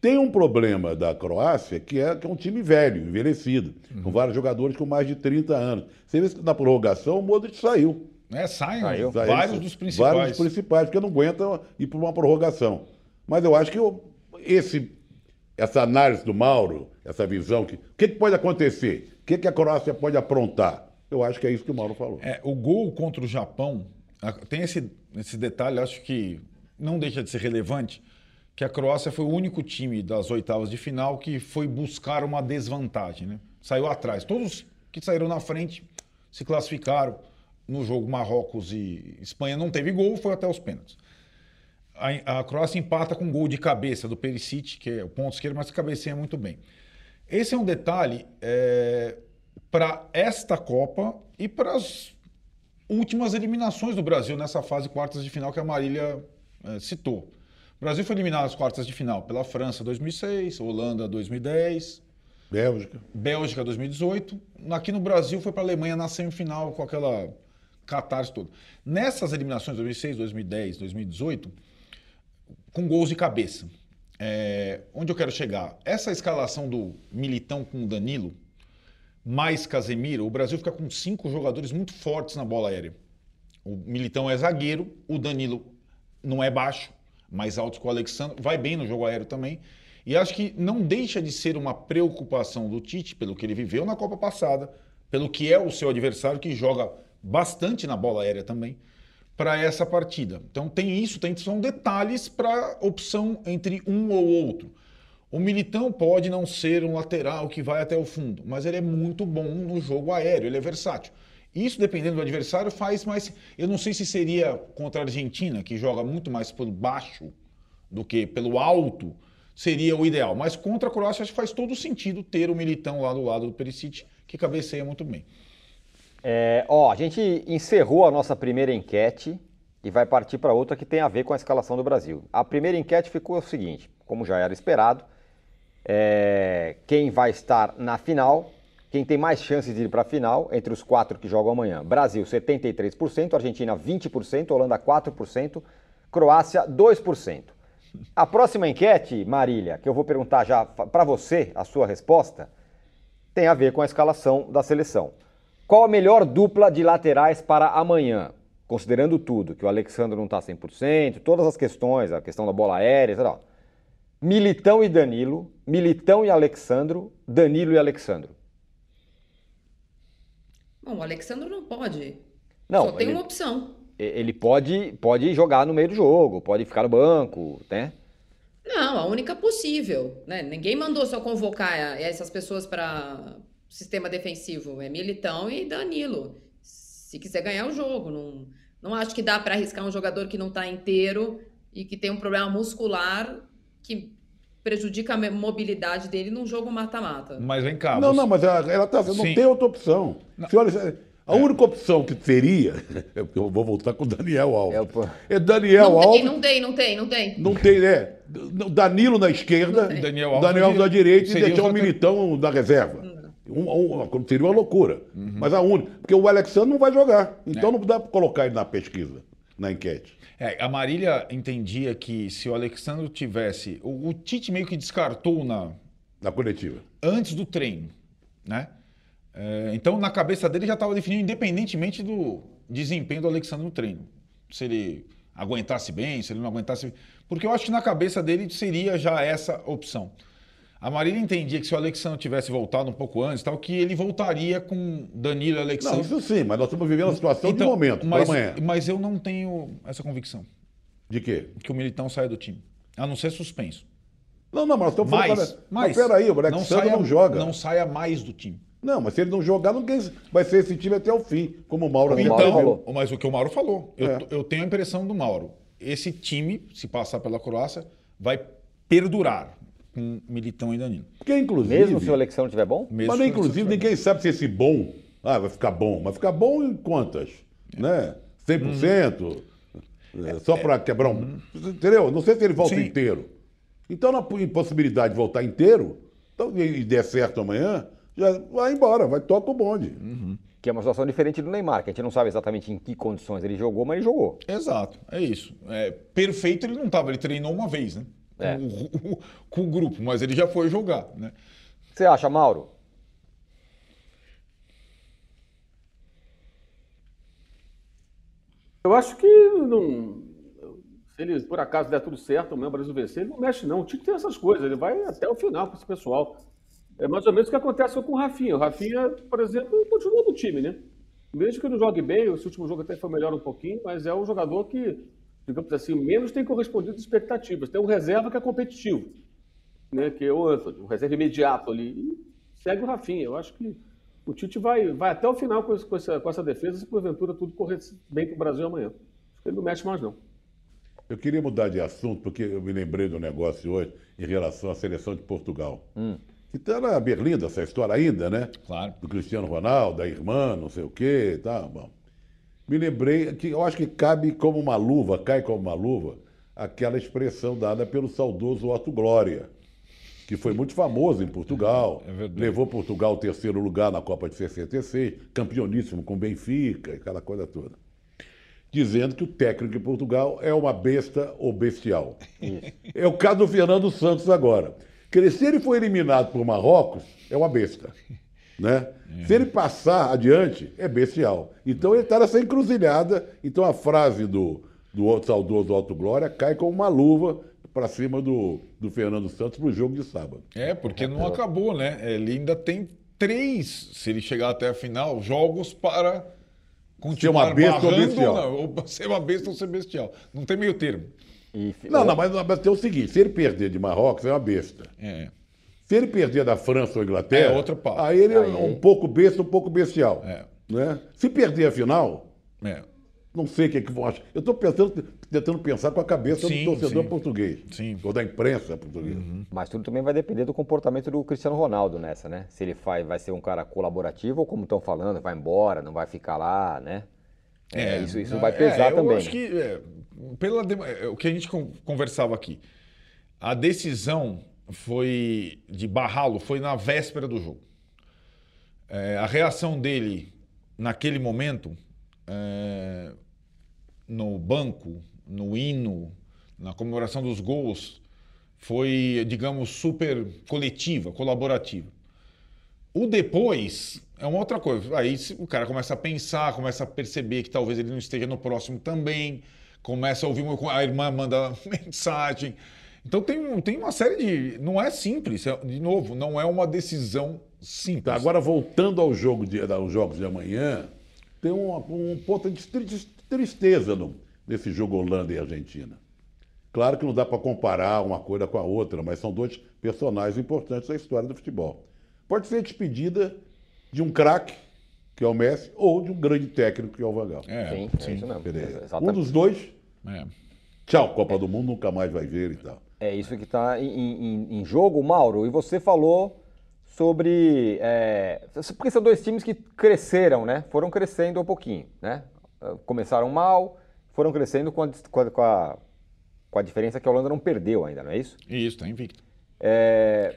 Tem um problema da Croácia, que é, que é um time velho, envelhecido, uhum. com vários jogadores com mais de 30 anos. Você vê que na prorrogação o Modric saiu. É, saem saiu. vários dos principais. Vários dos principais, porque não aguentam ir para uma prorrogação. Mas eu acho que eu, esse, essa análise do Mauro, essa visão, que, o que, que pode acontecer? O que, que a Croácia pode aprontar? Eu acho que é isso que o Mauro falou. É, o gol contra o Japão, tem esse, esse detalhe, acho que não deixa de ser relevante que a Croácia foi o único time das oitavas de final que foi buscar uma desvantagem, né? Saiu atrás. Todos que saíram na frente se classificaram. No jogo Marrocos e Espanha não teve gol, foi até os pênaltis. A, a Croácia empata com um gol de cabeça do Perisic, que é o ponto esquerdo, mas cabeceia muito bem. Esse é um detalhe é, para esta Copa e para as últimas eliminações do Brasil nessa fase quartas de final que a Marília é, citou. O Brasil foi eliminado nas quartas de final pela França 2006, Holanda 2010. Bélgica. Bélgica 2018. Aqui no Brasil foi para a Alemanha na semifinal com aquela catarse toda. Nessas eliminações 2006, 2010, 2018, com gols de cabeça. É, onde eu quero chegar? Essa escalação do Militão com o Danilo, mais Casemiro, o Brasil fica com cinco jogadores muito fortes na bola aérea. O Militão é zagueiro, o Danilo não é baixo, mais altos que o Alexandre, vai bem no jogo aéreo também. E acho que não deixa de ser uma preocupação do Tite, pelo que ele viveu na Copa passada, pelo que é o seu adversário, que joga bastante na bola aérea também, para essa partida. Então tem isso, tem, são detalhes para opção entre um ou outro. O Militão pode não ser um lateral que vai até o fundo, mas ele é muito bom no jogo aéreo, ele é versátil. Isso, dependendo do adversário, faz mais. Eu não sei se seria contra a Argentina, que joga muito mais pelo baixo do que pelo alto, seria o ideal. Mas contra a Croácia, acho que faz todo sentido ter o Militão lá do lado do Perisic, que cabeceia muito bem. É, ó, a gente encerrou a nossa primeira enquete e vai partir para outra que tem a ver com a escalação do Brasil. A primeira enquete ficou o seguinte: como já era esperado, é, quem vai estar na final quem tem mais chances de ir para a final entre os quatro que jogam amanhã? Brasil, 73%, Argentina, 20%, Holanda, 4%, Croácia, 2%. A próxima enquete, Marília, que eu vou perguntar já para você, a sua resposta, tem a ver com a escalação da seleção. Qual a melhor dupla de laterais para amanhã? Considerando tudo, que o Alexandre não está 100%, todas as questões, a questão da bola aérea, etc. Militão e Danilo, Militão e Alexandro, Danilo e Alexandro. Bom, o Alexandre não pode. Não, Só tem ele, uma opção. Ele pode, pode jogar no meio do jogo, pode ficar no banco, né? Não, a única possível. Né? Ninguém mandou só convocar essas pessoas para sistema defensivo. É Militão e Danilo. Se quiser ganhar o jogo. Não, não acho que dá para arriscar um jogador que não está inteiro e que tem um problema muscular que prejudica a mobilidade dele num jogo mata-mata. Mas vem cá. Não, você... não, mas ela, ela tá, não tem outra opção. Se olha, a é. única opção que teria, [laughs] eu vou voltar com o Daniel Alves. É, é Daniel não Alves. Tem, não tem, não tem, não tem. Não tem, né? Danilo na esquerda, Daniel Alves, Daniel Alves na direita e deixar um militão da reserva. Um, um, seria uma loucura. Uhum. Mas a única. Porque o Alexandre não vai jogar. Então é. não dá para colocar ele na pesquisa, na enquete. É, a Marília entendia que se o Alexandre tivesse. O, o, Tite meio que descartou na. Na coletiva. Antes do treino. Né? É, então, na cabeça dele já estava definido, independentemente do desempenho do Alexandre no treino. Se ele aguentasse bem, se ele não aguentasse. Porque eu acho que na cabeça dele seria já essa opção. A Marília entendia que se o Alexandre tivesse voltado um pouco antes, tal, que ele voltaria com Danilo e Alexandre. Não, isso sim, mas nós estamos vivendo a situação então, de momento, mas, amanhã. Mas eu não tenho essa convicção. De quê? Que o Militão saia do time. A não ser suspenso. Não, não, mas estamos falando. Mais, cara, mais. Mas peraí, o Alex não não joga. Não saia mais do time. Não, mas se ele não jogar, não vai ser esse time até o fim, como o Mauro Como o até Mauro falou. mas o que o Mauro falou, eu, É. eu tenho a impressão do Mauro. Esse time, se passar pela Croácia, vai perdurar com Militão e Danilo. Porque, inclusive. Mesmo se o Alexandre estiver bom? Mesmo Mas, inclusive, ninguém sabe se esse bom ah, vai ficar bom. Vai ficar bom em quantas? Né? 100%? É, só para quebrar um. Entendeu? Não sei se ele volta Sim. inteiro. Então, na impossibilidade de voltar inteiro, então, e, e der certo amanhã, já vai embora, vai toca o bonde. Que é uma situação diferente do Neymar, que a gente não sabe exatamente em que condições ele jogou, mas ele jogou. Exato, é isso. É, perfeito ele não estava, ele treinou uma vez, né? É. Com, o- [laughs] com o grupo, mas ele já foi jogar, né? Você acha, Mauro? Eu acho que não. Se ele por acaso der tudo certo, o Brasil vencer, ele não mexe, não. O Tite tem essas coisas, ele vai até o final com esse pessoal. É mais ou menos o que acontece com o Rafinha. O Rafinha, por exemplo, continua no time, né? Mesmo que ele não jogue bem, esse último jogo até foi melhor um pouquinho, mas é um jogador que, digamos assim, menos tem correspondido às expectativas. Tem um reserva que é competitivo, né? Que é o Anthony, um reserva imediato ali. E segue o Rafinha. Eu acho que o Tite vai, vai até o final com, esse- com essa, com essa defesa, se porventura tudo correr bem para o Brasil amanhã. Acho que ele não mexe mais, não. Eu queria mudar de assunto, porque eu me lembrei do negócio hoje em relação à seleção de Portugal. Que está na Berlinda essa história ainda, né? Claro. do Cristiano Ronaldo, da irmã, não sei o quê, tá, bom. Me lembrei que eu acho que cabe como uma luva, cai como uma luva, aquela expressão dada pelo saudoso Otto Glória, que foi muito famoso em Portugal, É levou Portugal ao terceiro lugar na Copa de 66, campeoníssimo com Benfica, aquela coisa toda. Dizendo que o técnico de Portugal é uma besta ou bestial. É o caso do Fernando Santos agora. Quer dizer, se ele for eliminado por Marrocos, é uma besta. Né? Se ele passar adiante, é bestial. Então ele está nessa encruzilhada. Então a frase do, do saudoso Alto Glória cai como uma luva para cima do, do Fernando Santos para o jogo de sábado. É, porque não acabou, né? Ele ainda tem três, se ele chegar até a final, jogos para continuar uma besta ou barrando bestial. não, ou [laughs] ser uma besta ou ser bestial. Não tem meio termo. E Não, não, mas, mas tem o seguinte: se ele perder de Marrocos, é uma besta. É. Se ele perder da França ou Inglaterra, É outro aí ele é um pouco besta, um pouco bestial. É. Né? Se perder a final, É. não sei o que, é que vão achar. Eu estou pensando, tentando pensar com a cabeça Sim, do torcedor sim. português. Sim. Ou da imprensa portuguesa. Mas tudo também vai depender do comportamento do Cristiano Ronaldo nessa, né? Se ele vai, vai ser um cara colaborativo ou como estão falando, vai embora, não vai ficar lá, né? É, isso, isso vai pesar é, também. Eu acho que é, pela é, o que a gente con- conversava aqui, a decisão foi de barrá-lo foi na véspera do jogo. É, a reação dele naquele momento é, no banco, no hino, na comemoração dos gols foi, digamos, super coletiva, colaborativa. O depois é uma outra coisa. Aí o cara começa a pensar, começa a perceber que talvez ele não esteja no próximo também, começa a ouvir, a irmã manda [laughs] mensagem. Então tem, um- tem uma série de. Não é simples, é- de novo, não é uma decisão simples. Tá, agora, voltando ao jogo de, aos jogos de amanhã, tem um, um ponto de tri- tristeza no, nesse jogo Holanda e Argentina. Claro que não dá para comparar uma coisa com a outra, mas são dois personagens importantes da história do futebol. Pode ser a despedida de um craque, que é o Messi, ou de um grande técnico, que é o Van Gaal. É, Sim, é isso mesmo. Beleza. Um dos dois, é. tchau, Copa do Mundo, nunca mais vai ver e tal. É isso que está em, em- em jogo, Mauro. E você falou sobre. é, porque são dois times que cresceram, né? Foram crescendo um pouquinho, né? Eh, Começaram mal, foram crescendo com a, com a- com a- diferença que a Holanda não perdeu ainda, não é isso? Isso, tá invicto. É,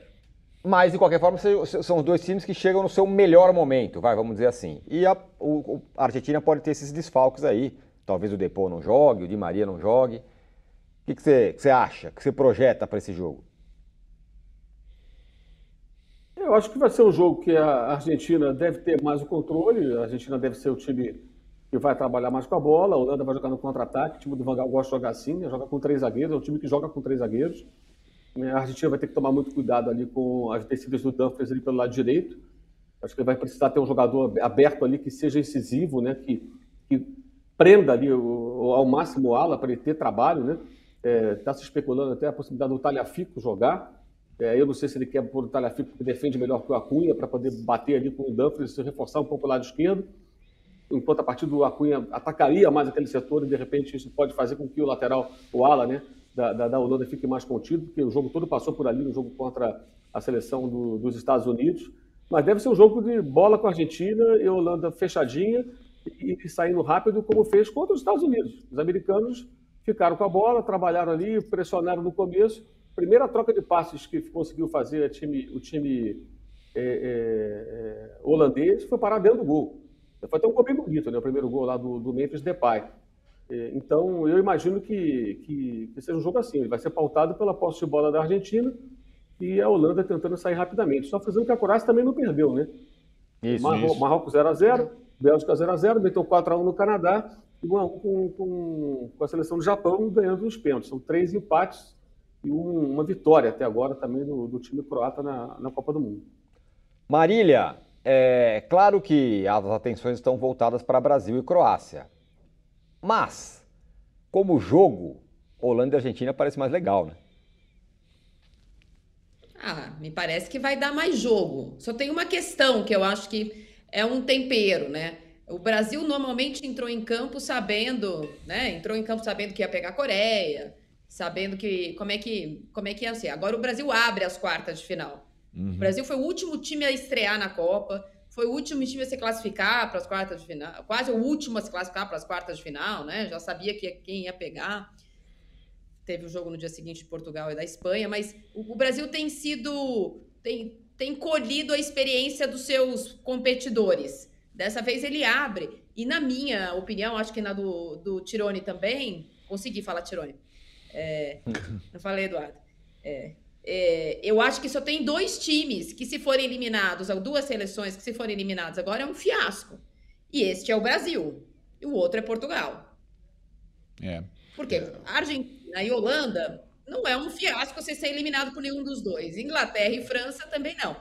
mas, de qualquer forma, são os dois times que chegam no seu melhor momento, vai, vamos dizer assim. E a, o- a Argentina pode ter esses desfalques aí. Talvez o Depô não jogue, o Di Maria não jogue. O que, você, acha, que você projeta para esse jogo? Eu acho que vai ser um jogo que a Argentina deve ter mais o controle, a Argentina deve ser o time que vai trabalhar mais com a bola, a Holanda vai jogar no contra-ataque, o time do Van Gaal gosta de jogar assim, né? joga com três zagueiros, é um time que joga com três zagueiros. né? A Argentina vai ter que tomar muito cuidado ali com as descidas do Dumfries ali pelo lado direito. Acho que vai precisar ter um jogador aberto ali que seja incisivo, né? que, que prenda ali o- ao máximo o ala para ele ter trabalho. Está se especulando até a possibilidade do Talhafico jogar. É, eu não sei se ele quer pôr o Talhafico que defende melhor que o Acunha para poder bater ali com o Dumfries e reforçar um pouco o lado esquerdo. Enquanto a partir do Acunha atacaria mais aquele setor e de repente isso pode fazer com que o lateral, o ala, né, da, da, da Holanda fique mais contido, porque o jogo todo passou por ali no jogo contra a seleção do, dos Estados Unidos. Mas deve ser um jogo de bola com a Argentina e a Holanda fechadinha e, e saindo rápido, como fez contra os Estados Unidos. Os americanos ficaram com a bola, trabalharam ali, pressionaram no começo. Primeira troca de passes que conseguiu fazer time, o time é, é, é, holandês foi parar dentro do gol. Foi até um gol bem bonito, né? o primeiro gol lá do, do Memphis Depay. É, então, eu imagino que, que, que, seja um jogo assim. Ele vai ser pautado pela posse de bola da Argentina e a Holanda tentando sair rapidamente. Só fazendo que a Croácia também não perdeu, né? Isso, Marro isso. Marrocos 0x0, Bélgica 0x0, meteu 4x1 no Canadá 1x1 com, com, com, a seleção do Japão ganhando os pênaltis. São três empates e um, uma vitória até agora também do, do time croata na, na Copa do Mundo. Marília, é claro que as atenções estão voltadas para Brasil e Croácia. Mas, como jogo, Holanda e Argentina parece mais legal, né? Ah, me parece que vai dar mais jogo. Só tem uma questão que eu acho que é um tempero, né? O Brasil normalmente entrou em campo sabendo, né? Entrou em campo sabendo que ia pegar a Coreia, sabendo que como é que como é que ia ser. Agora o Brasil abre as quartas de final. Uhum. O Brasil foi o último time a estrear na Copa foi o último time a se classificar para as quartas de final, quase o último a se classificar para as quartas de final, né? Já sabia que quem ia pegar. Teve o jogo no dia seguinte de Portugal e da Espanha, mas o, o Brasil tem sido tem, tem colhido a experiência dos seus competidores. Dessa vez ele abre. E na minha opinião, acho que na do, do Tirone também, consegui falar Tirone. É, não falei, Eduardo. É, é, eu acho que só tem dois times que, se forem eliminados, ou duas seleções que, se forem eliminadas agora, é um fiasco. E este é o Brasil. E o outro é Portugal. É. Porque a Argentina e Holanda não é um fiasco você ser eliminado por nenhum dos dois. Inglaterra e França também não.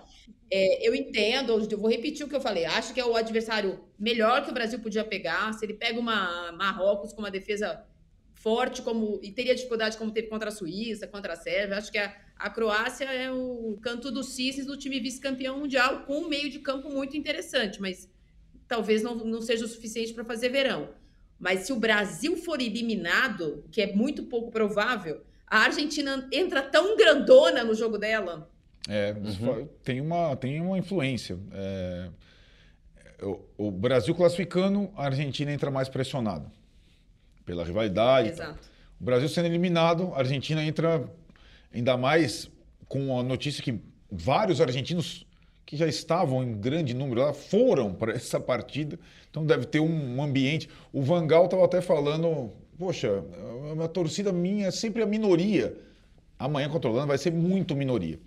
É, eu entendo, eu vou repetir o que eu falei. Acho que é o adversário melhor que o Brasil podia pegar. Se ele pega uma Marrocos com uma defesa forte como e teria dificuldade como teve contra a Suíça, contra a Sérvia. Acho que a, a Croácia é o canto dos cisnes do time vice-campeão mundial com um meio de campo muito interessante, mas talvez não, não seja o suficiente para fazer verão. Mas se o Brasil for eliminado, que é muito pouco provável, a Argentina entra tão grandona no jogo dela. É, uhum. tem, uma, tem uma influência. É, o, o Brasil classificando, a Argentina entra mais pressionada pela rivalidade. Exato. O Brasil sendo eliminado, a Argentina entra ainda mais com a notícia que vários argentinos que já estavam em grande número lá foram para [laughs] essa partida. Então deve ter um ambiente. O Vangal estava até falando, poxa, a torcida minha é sempre a minoria. Amanhã controlando vai ser muito minoria.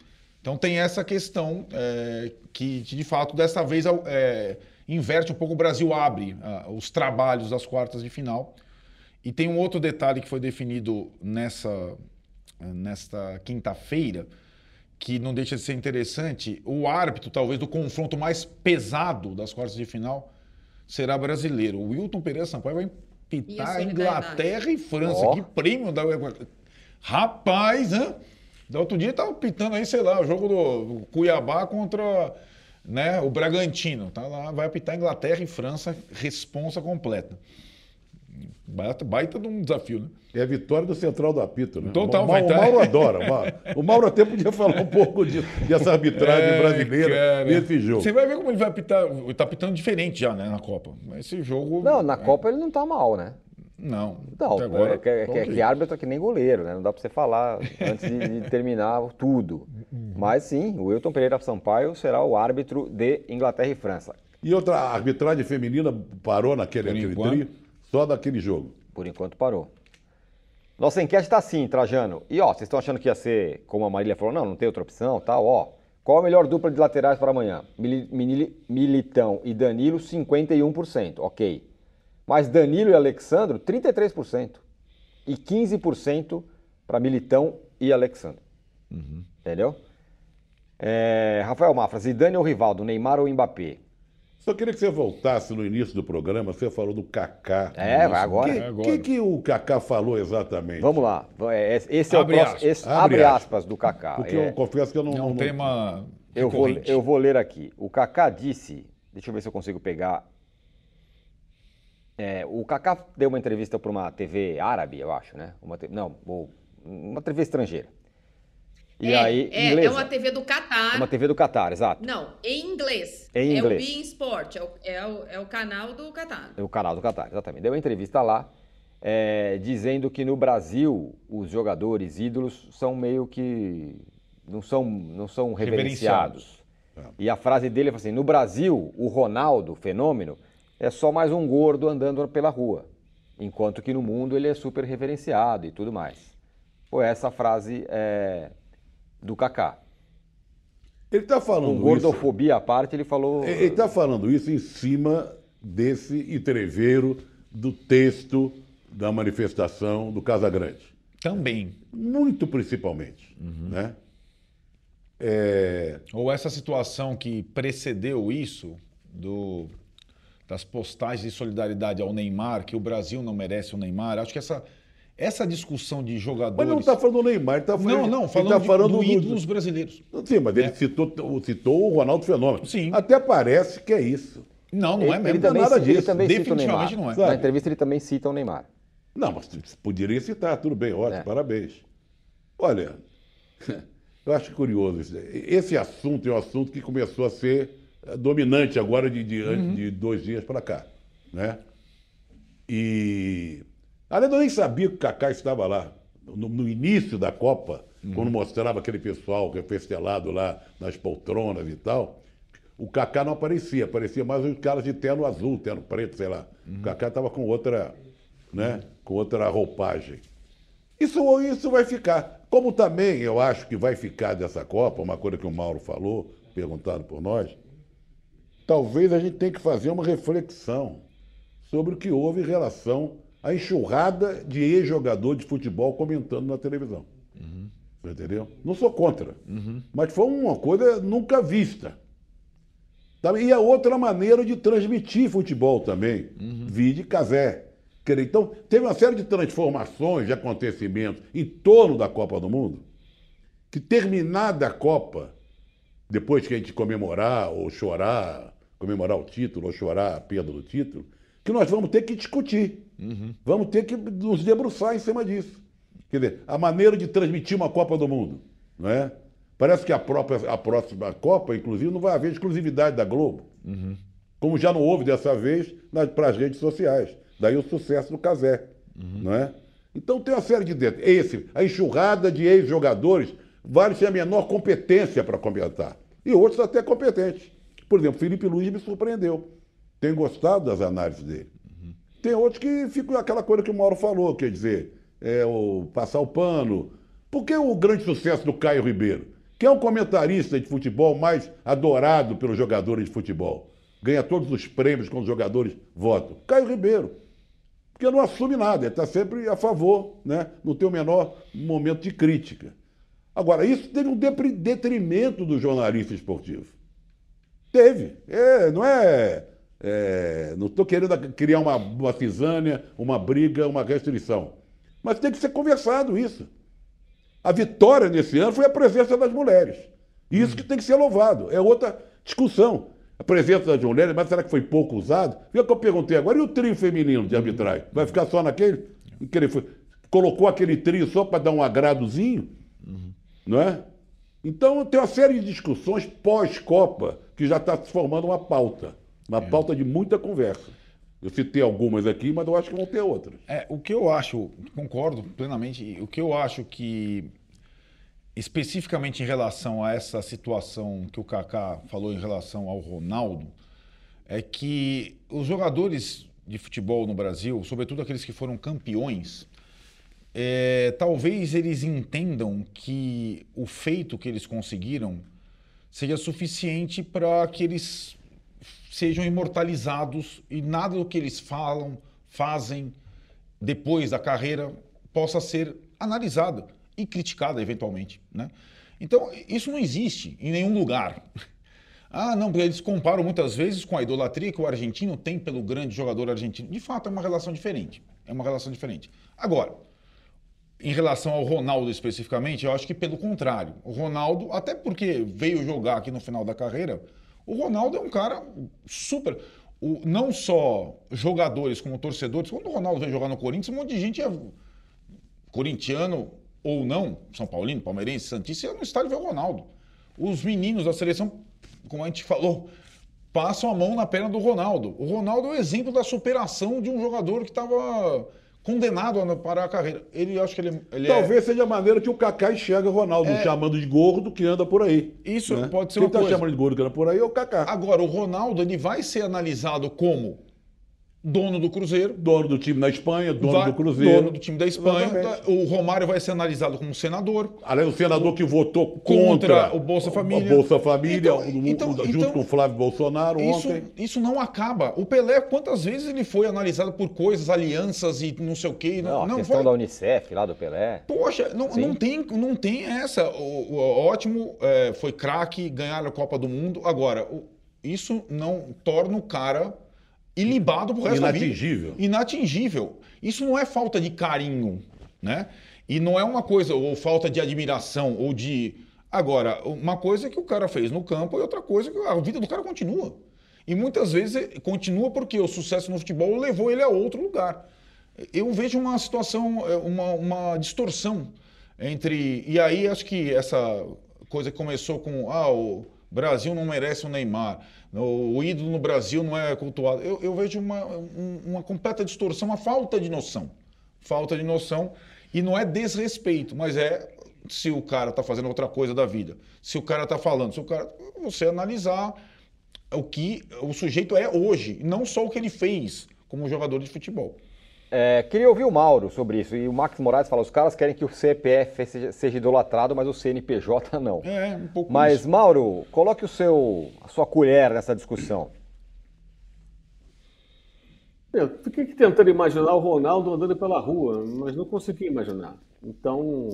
Então tem essa questão é, que, de fato, dessa vez é, inverte um pouco. O Brasil abre uh, os trabalhos das quartas de final e tem um outro detalhe que foi definido nessa, nesta quinta-feira, que não deixa de ser interessante. O árbitro, talvez, do confronto mais pesado das quartas de final será brasileiro. O Wilton Pereira Sampaio vai pitar Inglaterra e França. Oh. Que prêmio da. Rapaz, hein? Da outro dia estava pitando aí, sei lá, o jogo do Cuiabá contra né, o Bragantino. Tá lá, vai apitar Inglaterra e França, responsa completa. Baita, baita de um desafio, né? É a vitória do Central do Apito, né? Total, o, Ma o Mauro adora. O Mauro, o Mauro até podia falar um pouco disso, dessa arbitragem é, brasileira cara. nesse jogo. Você vai ver como ele vai apitar. Ele tá apitando diferente já, né, na Copa. Esse jogo. Não, na é... Copa ele não tá mal, né? Não. Não, agora, é, que, é, que, que árbitro é que nem goleiro, né? Não dá para você falar antes de, de terminar tudo. [laughs] Mas sim, o Wilton Pereira Sampaio será o árbitro de Inglaterra e França. E outra arbitragem feminina parou naquele, naquele trio? Só daquele jogo. Por enquanto parou. Nossa enquete está assim, Trajano. E ó, vocês estão achando que ia ser, como a Marília falou, não, não tem outra opção, tal, ó. Qual a melhor dupla de laterais para amanhã? Militão e Danilo, 51%, ok. Mas Danilo e Alexandro, 33%. E 15% para Militão e Alexandro. Uhum. Entendeu? É, Rafael Mafra, Zidane ou Rivaldo, Neymar ou Mbappé? Só queria que você voltasse no início do programa, você falou do Kaká. É, vai O agora. que, É agora. que, que o Kaká falou exatamente? Vamos lá. É, Esse é Abre o próximo. aspas. esse- Abre abre aspas. aspas do Kaká. Porque É, eu confesso que eu não. É um não- tema eu, vou, eu vou ler aqui. O Kaká disse. Deixa eu ver se eu consigo pegar. É, o Kaká deu uma entrevista para uma TV árabe, eu acho, né? Uma te- não, uma TV estrangeira. E é, aí, é, inglesa. é uma TV do Catar. Uma TV do Catar, exato. Não, em inglês. Em É inglês. o Bein Sport, é o, é, o, é o canal do Catar. O canal do Catar, exatamente. Deu uma entrevista lá, é, dizendo que no Brasil os jogadores ídolos são meio que. não são, não são reverenciados. E a frase dele foi assim: no Brasil, o Ronaldo, o fenômeno, é só mais um gordo andando pela rua. Enquanto que no mundo ele é super reverenciado e tudo mais. Foi essa a frase é, do Kaká. Ele está falando Com isso. gordofobia à parte, ele falou. Ele está falando isso em cima desse entreveiro do texto da manifestação do Casa Grande. Também. Muito principalmente. Né? É, Ou essa situação que precedeu isso, do, das postagens de solidariedade ao Neymar, que o Brasil não merece o Neymar. Acho que essa, essa discussão de jogadores. mas não está falando do Neymar, ele está falando, Não, não, ele falando, tá de, falando do do- ídolos brasileiros. Sim, mas ele citou, citou o Ronaldo Fenômeno. Sim. Até parece que é isso. Não, não é ele, mesmo. ele também, nada ci- ele disso. também cita o Definitivamente Neymar. não é. Na entrevista ele também cita o Neymar. Não, mas poderia citar, tudo bem, ótimo, É. parabéns. Olha, [laughs] eu acho curioso isso. Esse assunto é um assunto que começou a ser dominante agora de, de, de dois dias para cá, né? E, além de eu nem sabia que o Kaká estava lá, no, no início da Copa, quando mostrava aquele pessoal que foi estelado lá nas poltronas e tal, o Kaká não aparecia, aparecia mais os caras de terno azul, terno preto, sei lá. O Kaká estava com outra, né, com outra roupagem. Isso, isso vai ficar. Como também eu acho que vai ficar dessa Copa, uma coisa que o Mauro falou, perguntado por nós, talvez a gente tenha que fazer uma reflexão sobre o que houve em relação à enxurrada de ex-jogador de futebol comentando na televisão. Você Entendeu? Não sou contra. Mas foi uma coisa nunca vista. Tá? E a outra maneira de transmitir futebol também, vide Casé. Então, teve uma série de transformações, de acontecimentos em torno da Copa do Mundo, que terminada a Copa, depois que a gente comemorar ou chorar, comemorar o título ou chorar a perda do título, que nós vamos ter que discutir. Vamos ter que nos debruçar em cima disso. Quer dizer, a maneira de transmitir uma Copa do Mundo, não é? Parece que a, própria, a próxima Copa, inclusive, não vai haver exclusividade da Globo. Como já não houve dessa vez para as redes sociais. Daí o sucesso do Casé. Não é? Então tem uma série de detalhes. Esse, a enxurrada de ex-jogadores, vários têm a menor competência para comentar. E outros até competentes. Por exemplo, Felipe Luiz me surpreendeu. Tenho gostado das análises dele. Tem outros que ficam aquela coisa que o Mauro falou, quer dizer, é o passar o pano. Por que o grande sucesso do Caio Ribeiro? Que é o comentarista de futebol mais adorado pelos jogadores de futebol. Ganha todos os prêmios quando os jogadores votam. Caio Ribeiro. Porque não assume nada, ele está sempre a favor, né? não tem o menor momento de crítica. Agora, isso teve um detrimento do jornalista esportivo. Teve. É, não é. é, não estou querendo criar uma, uma cisânia, uma briga, uma restrição. Mas tem que ser conversado isso. A vitória nesse ano foi a presença das mulheres. Isso que tem que ser louvado. É outra discussão. A presença das mulheres, mas será que foi pouco usado? Vê o que eu perguntei agora. E o trio feminino de arbitragem? Vai ficar só naquele? Que ele foi- colocou aquele trio só para dar um agradozinho? Não é? Então tem uma série de discussões pós-Copa que já está se formando uma pauta. Uma pauta de muita conversa. Eu citei algumas aqui, mas eu acho que vão ter outras. É, o que eu acho, concordo plenamente, o que eu acho que, especificamente em relação a essa situação que o Kaká falou em relação ao Ronaldo, é que os jogadores de futebol no Brasil, sobretudo aqueles que foram campeões, é, talvez eles entendam que o feito que eles conseguiram seja suficiente para que eles sejam imortalizados e nada do que eles falam, fazem depois da carreira possa ser analisado e criticado eventualmente, né? Então, isso não existe em nenhum lugar. [laughs] Ah, não, porque eles comparam muitas vezes com a idolatria que o argentino tem pelo grande jogador argentino. De fato, é uma relação diferente. É uma relação diferente. Agora, em relação ao Ronaldo especificamente, eu acho que pelo contrário. O Ronaldo, até porque veio jogar aqui no final da carreira, o Ronaldo é um cara super. O, não só jogadores como torcedores. Quando o Ronaldo veio jogar no Corinthians, um monte de gente é corintiano ou não, São Paulino, palmeirense, Santista, ia no estádio ver o Ronaldo. Os meninos da seleção como a gente falou, passam a mão na perna do Ronaldo. O Ronaldo é o exemplo da superação de um jogador que estava condenado a parar a carreira. Ele acho que ele, ele Talvez é... seja a maneira que o Kaká enxerga o Ronaldo, é... chamando de gordo que anda por aí. Isso né? pode ser Quem uma tá coisa. chamando de gordo que anda por aí é o Kaká. Agora, o Ronaldo ele vai ser analisado como dono do Cruzeiro. Dono do time na Espanha, dono vai, do Cruzeiro. Dono do time da Espanha. Exatamente. O Romário vai ser analisado como senador. Além do senador o, que votou contra, contra, o Bolsa Família. O Bolsa Família, então, o, então, junto então, com o Flávio Bolsonaro isso, ontem. Isso não acaba. O Pelé, quantas vezes ele foi analisado por coisas, alianças e não sei o quê. Não, não a questão foi... da Unicef lá do Pelé. Poxa, não, não, tem, não tem essa. O, o ótimo, é, foi craque, ganhar a Copa do Mundo. Agora, isso não torna o cara ilibado pro resto Inatingível. da vida. Inatingível. Isso não é falta de carinho, né? E não é uma coisa, ou falta de admiração, ou de. Agora, uma coisa é que o cara fez no campo e outra coisa é que a vida do cara continua. E muitas vezes continua porque o sucesso no futebol levou ele a outro lugar. Eu vejo uma situação, é, uma, uma distorção entre. E aí acho que essa coisa que começou com. Ah, o Brasil não merece o Neymar o ídolo no Brasil não é cultuado. Eu, eu vejo uma, uma completa distorção, uma falta de noção. Falta de noção. E não é desrespeito, mas é se o cara está fazendo outra coisa da vida. Se o cara está falando, se o cara. Você analisar o que o sujeito é hoje, não só o que ele fez como jogador de futebol. É, queria ouvir o Mauro sobre isso. E o Max Moraes fala: os caras querem que o CPF seja, seja idolatrado, mas o CNPJ [laughs] não. É, um pouco Mas, isso. Mauro, coloque o seu, a sua colher nessa discussão. Eu fiquei tentando imaginar o Ronaldo andando pela rua, mas não consegui imaginar. Então,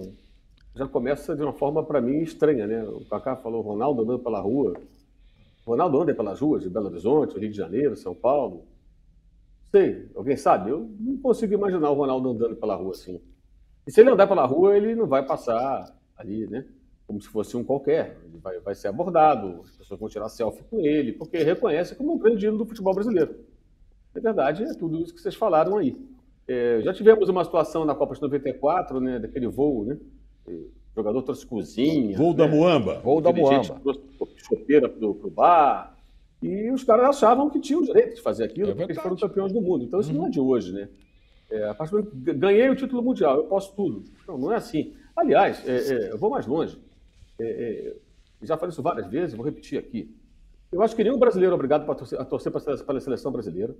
já começa de uma forma, para mim, estranha, né? O Kaká falou Ronaldo andando pela rua. Ronaldo anda pelas ruas de Belo Horizonte, Rio de Janeiro, São Paulo. Sei, alguém sabe? Eu não consigo imaginar o Ronaldo andando pela rua assim. E se ele andar pela rua, ele não vai passar ali, né? Como se fosse um qualquer. Ele vai, vai ser abordado, as pessoas vão tirar selfie com ele, porque reconhece como um grande ídolo do futebol brasileiro. Na verdade, é tudo isso que vocês falaram aí. É, já tivemos uma situação na Copa de 94, né? Daquele voo, né? O jogador trouxe cozinha. Voo né? da Muamba. Voo da Muamba. Trouxe chopeira pro, pro bar. E os caras achavam que tinham o direito de fazer aquilo, é porque eles foram campeões do mundo. Então isso uhum. não é de hoje, né? É, a partir do ganhei o título mundial, eu posso tudo. Não, não é assim. Aliás, é, é, eu vou mais longe. É, é, já falei isso várias vezes, vou repetir aqui. Eu acho que nenhum brasileiro é obrigado a torcer, para a seleção brasileira.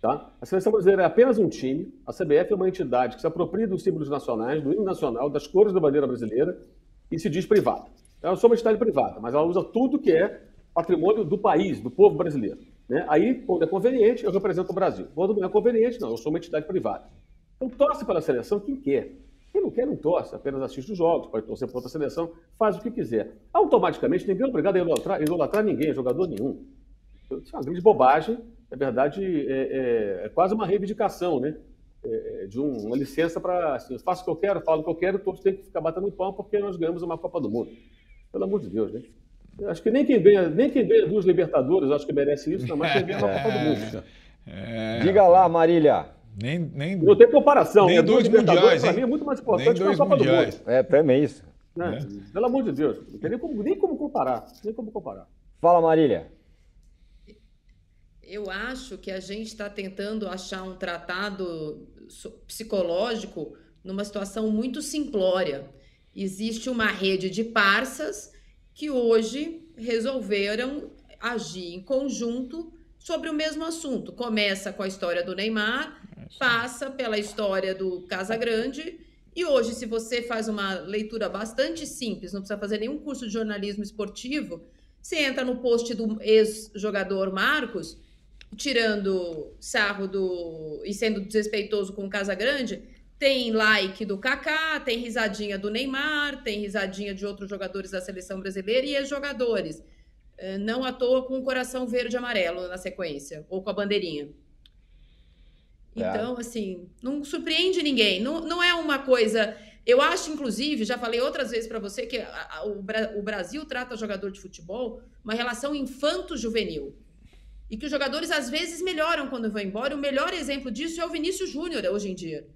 Tá? A seleção brasileira é apenas um time. A CBF é uma entidade que se apropria dos símbolos nacionais, do hino nacional, das cores da bandeira brasileira e se diz privada. Ela é uma entidade privada, mas ela usa tudo que é patrimônio do país, do povo brasileiro. Né? Aí, quando é conveniente, eu represento o Brasil. Quando não é conveniente, não, eu sou uma entidade privada. Então, torce para a seleção quem quer. Quem não quer, não torce, apenas assiste os jogos, pode torcer para outra seleção, faz o que quiser. Automaticamente, ninguém é obrigado a idolatrar, idolatrar ninguém, jogador nenhum. Isso é uma grande bobagem, na verdade, é, é, é quase uma reivindicação, né? É, é de um, uma licença para. Assim, eu faço o que eu quero, falo o que eu quero, todos têm que ficar batendo pão porque nós ganhamos uma Copa do Mundo. Pelo amor de Deus, né? Acho que nem quem ganha, nem quem ganha duas Libertadores, acho que merece isso, não, mas quem ganha uma Copa do Mundo. É... Diga lá, Marília. Nem, nem, não tem comparação. Nem né? dois mundiais, para mim é muito mais importante que a Copa mundiais. do Mundo. É, também isso. Né? É. Pelo amor de Deus, não tem nem como, nem como comparar. Nem como comparar. Fala, Marília. Eu acho que a gente está tentando achar um tratado psicológico numa situação muito simplória. Existe uma rede de parças que hoje resolveram agir em conjunto sobre o mesmo assunto. Começa com a história do Neymar, passa pela história do Casagrande e hoje, se você faz uma leitura bastante simples, não precisa fazer nenhum curso de jornalismo esportivo, você entra no post do ex-jogador Marcos, tirando sarro do e sendo desrespeitoso com o Casagrande, tem like do Kaká, tem risadinha do Neymar, tem risadinha de outros jogadores da seleção brasileira e ex-jogadores. eh, não à toa com o coração verde e amarelo na sequência, ou com a bandeirinha. É. Então, assim, não surpreende ninguém. Não, não é uma coisa. Eu acho, inclusive, já falei outras vezes para você que a- a- o, Bra- o Brasil trata jogador de futebol uma relação infanto-juvenil. E que os jogadores às vezes melhoram quando vão embora. O melhor exemplo disso é o Vinícius Júnior hoje em dia.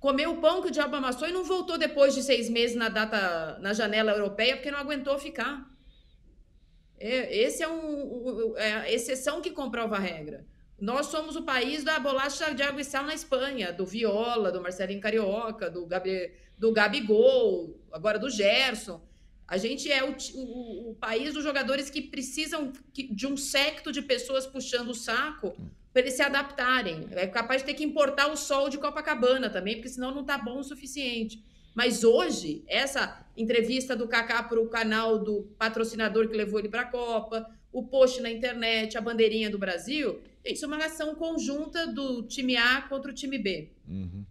Comeu o pão que o diabo amassou e não voltou depois de seis meses na data na janela europeia porque não aguentou ficar. É, esse é um, é a exceção que comprova a regra. Nós somos o país da bolacha de água e sal na Espanha, do Viola, do Marcelinho Carioca, do, Gabi, do Gabigol, agora do Gerson. A gente é o, o- o país dos jogadores que precisam de um secto de pessoas puxando o saco para eles se adaptarem. É capaz de ter que importar o sol de Copacabana também, porque senão não está bom o suficiente. Mas hoje, essa entrevista do Kaká para o canal do patrocinador que levou ele para a Copa, o post na internet, a bandeirinha do Brasil, isso é uma ação conjunta do time A contra o time B. Uhum.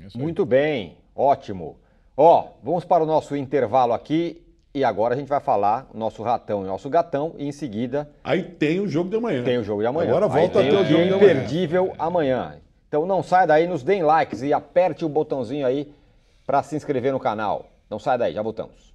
É. Muito bem, ótimo. Ó, vamos para o nosso intervalo aqui e agora a gente vai falar nosso ratão e nosso gatão e em seguida Aí tem o jogo de amanhã. tem o jogo de amanhã. Agora volta Aí a tem ter o jogo de amanhã. imperdível amanhã. Então não sai daí, nos deem likes e aperte o botãozinho aí para se inscrever no canal. Não sai daí, já voltamos.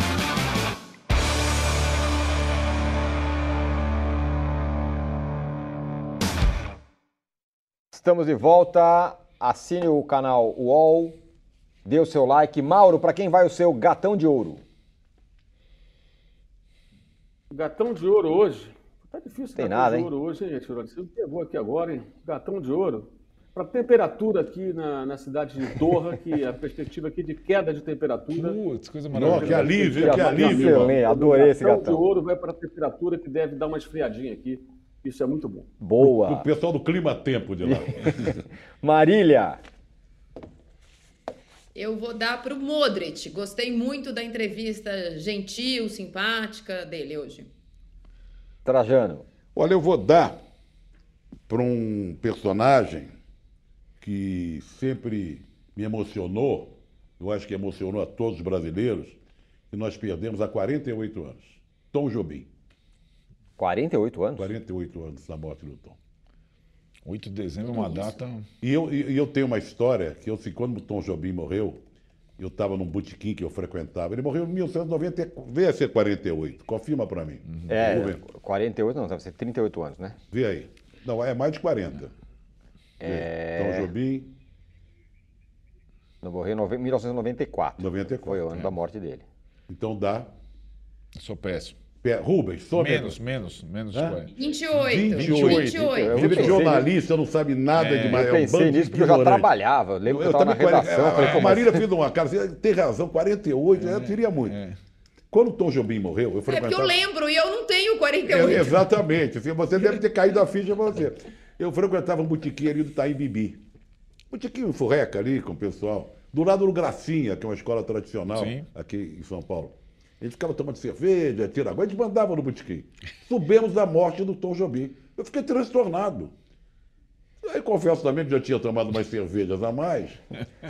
Estamos de volta. Assine o canal UOL, dê o seu like. Mauro, para quem vai o seu gatão de ouro? Gatão de ouro hoje. Tá difícil Tem gatão nada, de hein? ouro hoje, hein, Tirone? Você me pegou aqui agora, hein? Gatão de ouro. Para temperatura aqui na, na cidade de Doha, que a perspectiva aqui de queda de temperatura. Putz, coisa maravilhosa. que alívio, que alívio. excelente, adorei esse gatão de gatão. ouro vai para a temperatura que deve dar uma esfriadinha aqui. Isso é muito bom. O Boa. pessoal do clima tempo de lá. [laughs] Marília, Eu vou dar para o Modric. Gostei muito da entrevista gentil, simpática dele hoje. Trajano. Olha, eu vou dar para um personagem que sempre me emocionou, eu acho que emocionou a todos os brasileiros, e nós perdemos há 48 anos. Tom Jobim. 48 anos? 48 anos da morte do Tom. 8 de dezembro é uma data. E eu, e eu tenho uma história que eu, assim, quando o Tom Jobim morreu, eu estava num botequim que eu frequentava. Ele morreu em 1990, veio a ser 48, confirma para mim. É, Rubem, 48 não, deve ser 38 anos, né? Vê aí. Não, é mais de 40. É. Tom Jobim, Não morreu em nove- 1994. 94. Foi o ano da morte dele. Então dá. Sou péssimo. Rubens, some Menos, menos, menos de Hã? 40. 28. 28. 28. Eu Ele é pensei jornalista, não sabe nada É, de Eu mais. é um pensei nisso porque eu já trabalhava. Eu lembro que eu Eu estava na redação. eu falei, a mas- Marília fez uma cara, você tem razão, 48, eu teria muito. é. Quando o Tom Jobim morreu, eu É porque eu lembro e eu não tenho É, 48. exatamente. Assim, você deve ter caído a ficha pra você. Eu frequentava um botiquim ali do Taim Bibi. Botiquinho furreca ali com o pessoal. Do lado do Gracinha, que é uma escola tradicional Sim. aqui em São Paulo. A gente ficava tomando cerveja, tira água, a gente mandava no botiquim. Soubemos da morte do Tom Jobim. Eu fiquei transtornado. Aí confesso também que já tinha tomado umas cervejas a mais.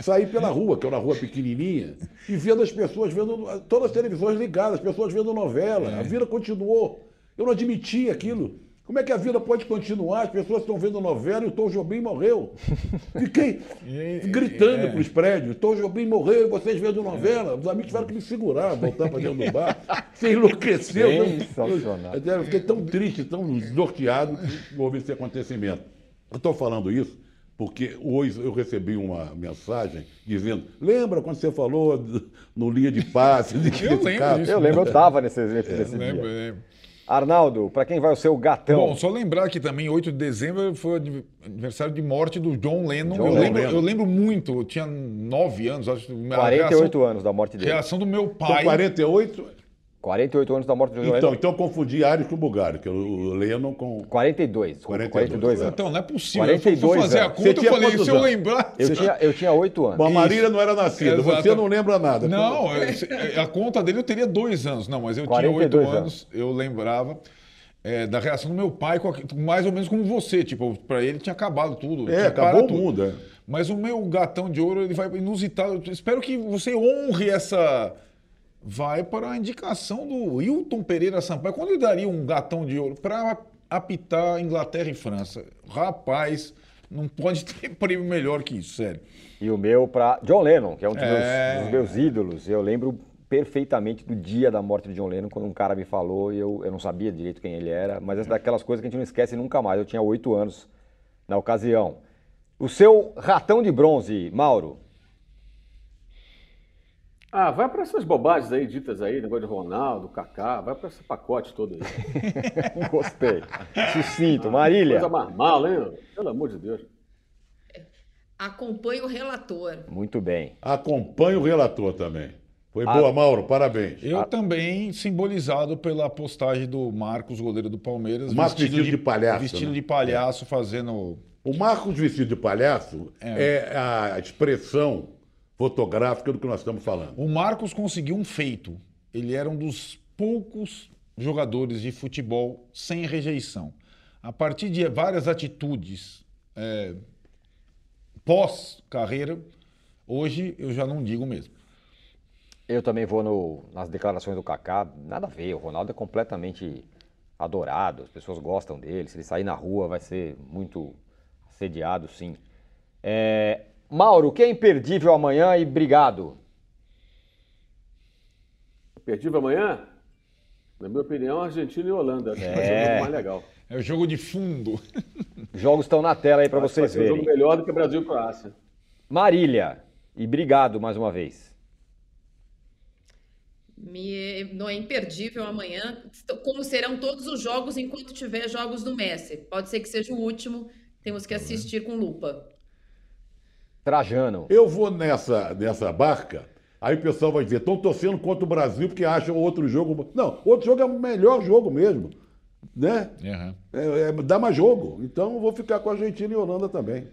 Saí pela rua, que é uma rua pequenininha, e vendo as pessoas vendo todas as televisões ligadas, as pessoas vendo novela. A vida continuou. Eu não admitia aquilo. Como é que a vida pode continuar? As pessoas estão vendo novela e o Tom Jobim morreu. [laughs] Fiquei gritando é. para os prédios: Tom Jobim morreu e vocês vendo novela. Os amigos tiveram que me segurar, voltar para dentro do bar. [laughs] Você enlouqueceu. Sensacional. Eu, eu fiquei tão triste, tão desnorteado que houve esse acontecimento. Eu estou falando isso porque hoje eu recebi uma mensagem dizendo: lembra quando você falou no linha de passe? De que Eu lembro disso. Eu lembro, eu estava nesse, nesse, nesse Lembro, dia. lembro. Arnaldo, para quem vai o seu gatão? Bom, só lembrar que também 8 de dezembro foi o aniversário de morte do John Lennon. John eu, Lennon. lembro, eu lembro muito, eu tinha 9 anos, acho. a 48 reação, anos da morte dele. reação do meu Então, pai. 48. 48 anos da morte do John Então, Lennon. então eu confundi Ares com Bulgário, que o Lennon com. 42. desculpa, 42. 42 anos. Então, não é possível. 42 eu fui fazer a anos. conta, Você tinha eu falei, se eu anos? lembrar. Eu tinha, eu tinha 8 anos. Bom, a Marília não era nascida, Exato. você não lembra nada. Não, é, a conta dele eu teria dois anos. Não, mas eu tinha 42 oito anos, eu lembrava é, da reação do meu pai, com a- mais ou menos como você. Tipo, pra ele tinha acabado tudo. É, acabou parado o tudo. mundo. É. Mas o meu gatão de ouro, ele vai inusitado. Eu espero que você honre essa. Vai para a indicação do Wilton Pereira Sampaio. Quando ele daria um gatão de ouro para apitar Inglaterra e França? Rapaz, não pode [laughs] ter prêmio melhor que isso, sério. E o meu para John Lennon, que é um dos, É. meus, dos meus ídolos. Eu lembro perfeitamente do dia da morte de John Lennon, quando um cara me falou e eu, eu não sabia direito quem ele era, mas é daquelas coisas que a gente não esquece nunca mais. Eu tinha oito anos na ocasião. O seu ratão de bronze, Mauro. Ah, vai para essas bobagens aí ditas aí, negócio de Ronaldo, Kaká, vai para esse pacote todo aí. [laughs] Gostei. Sucinto. Marília. Coisa mais mala, hein? Pelo amor de Deus. Acompanhe o relator. Muito bem. Acompanha o relator também. Foi Ah. boa, Mauro, parabéns. Eu também, simbolizado pela postagem do Marcos, goleiro do Palmeiras. Marcos vestido de palhaço, Vestido né? de palhaço, fazendo. O Marcos vestido de palhaço é. a expressão fotográfica do que nós estamos falando. O Marcos conseguiu um feito. Ele era um dos poucos jogadores de futebol sem rejeição. A partir de várias atitudes é, pós-carreira, hoje eu já não digo mesmo. Eu também vou no- nas declarações do Kaká. Nada a ver. O Ronaldo é completamente adorado. As pessoas gostam dele. Se ele sair na rua, vai ser muito assediado, sim. É, Mauro, o que é imperdível amanhã e obrigado. Imperdível amanhã? Na minha opinião, Argentina e Holanda. Acho que vai ser o É. jogo mais legal. É o jogo de fundo. Os jogos estão na tela aí para vocês ser um jogo verem. melhor do que Brasil e Croácia. Marília, e obrigado mais uma vez. Me, não é imperdível amanhã, como serão todos os jogos enquanto tiver jogos do Messi. Pode ser que seja o último, temos que assistir com lupa. Trajano. Eu vou nessa, nessa barca, aí o pessoal vai dizer, estão torcendo contra o Brasil porque acham outro jogo. Não, outro jogo é o melhor jogo mesmo. Né? Aham. É, é, dá mais jogo. Então eu vou ficar com a Argentina e Holanda também.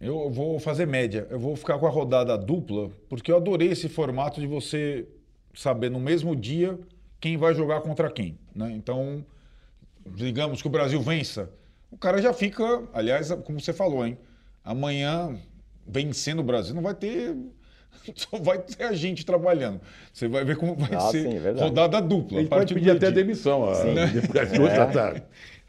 Eu vou fazer média. Eu vou ficar com a rodada dupla, porque eu adorei esse formato de você saber no mesmo dia quem vai jogar contra quem. Né? Então, digamos que o Brasil vença. O cara já fica, aliás, como você falou, hein? Amanhã, vencendo o Brasil, não vai ter. [laughs] Só vai ter a gente trabalhando. Você vai ver como vai Ah, ser sim, é rodada A dupla. gente a partir pode pedir até meio-dia. demissão a, Sim. [laughs] duas É.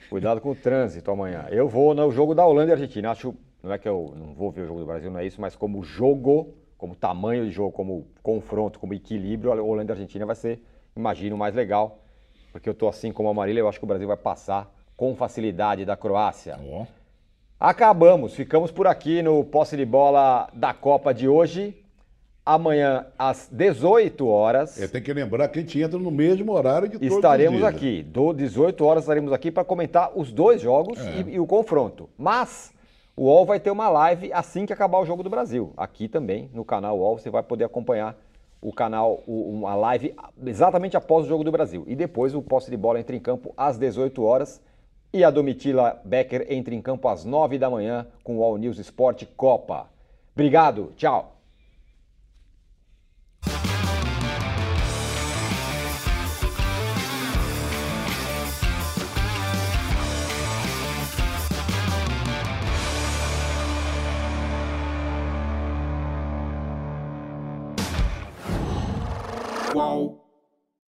Cuidado com o trânsito amanhã. Eu vou no jogo da Holanda e Argentina. Acho, não é que eu não vou ver o jogo do Brasil, não é isso, mas como jogo, como tamanho de jogo, como confronto, como equilíbrio, a Holanda e Argentina vai ser, imagino, mais legal. Porque eu tô assim como a Marília, eu acho que o Brasil vai passar com facilidade da Croácia. Ó. Acabamos, ficamos por aqui no posse de bola da Copa de hoje. Amanhã, às 18 horas, É, tem que lembrar que a gente entra no mesmo horário de todos os estaremos dias. aqui. Do 18 horas estaremos aqui para comentar os dois jogos e, e o confronto. Mas o UOL vai ter uma live assim que acabar o jogo do Brasil. Aqui também, no canal UOL, você vai poder acompanhar o canal, uma live exatamente após o jogo do Brasil. E depois o posse de bola entra em campo às 18 horas. E a Domitila Becker entra em campo às 9 da manhã com o All News Esporte Copa. Obrigado, tchau.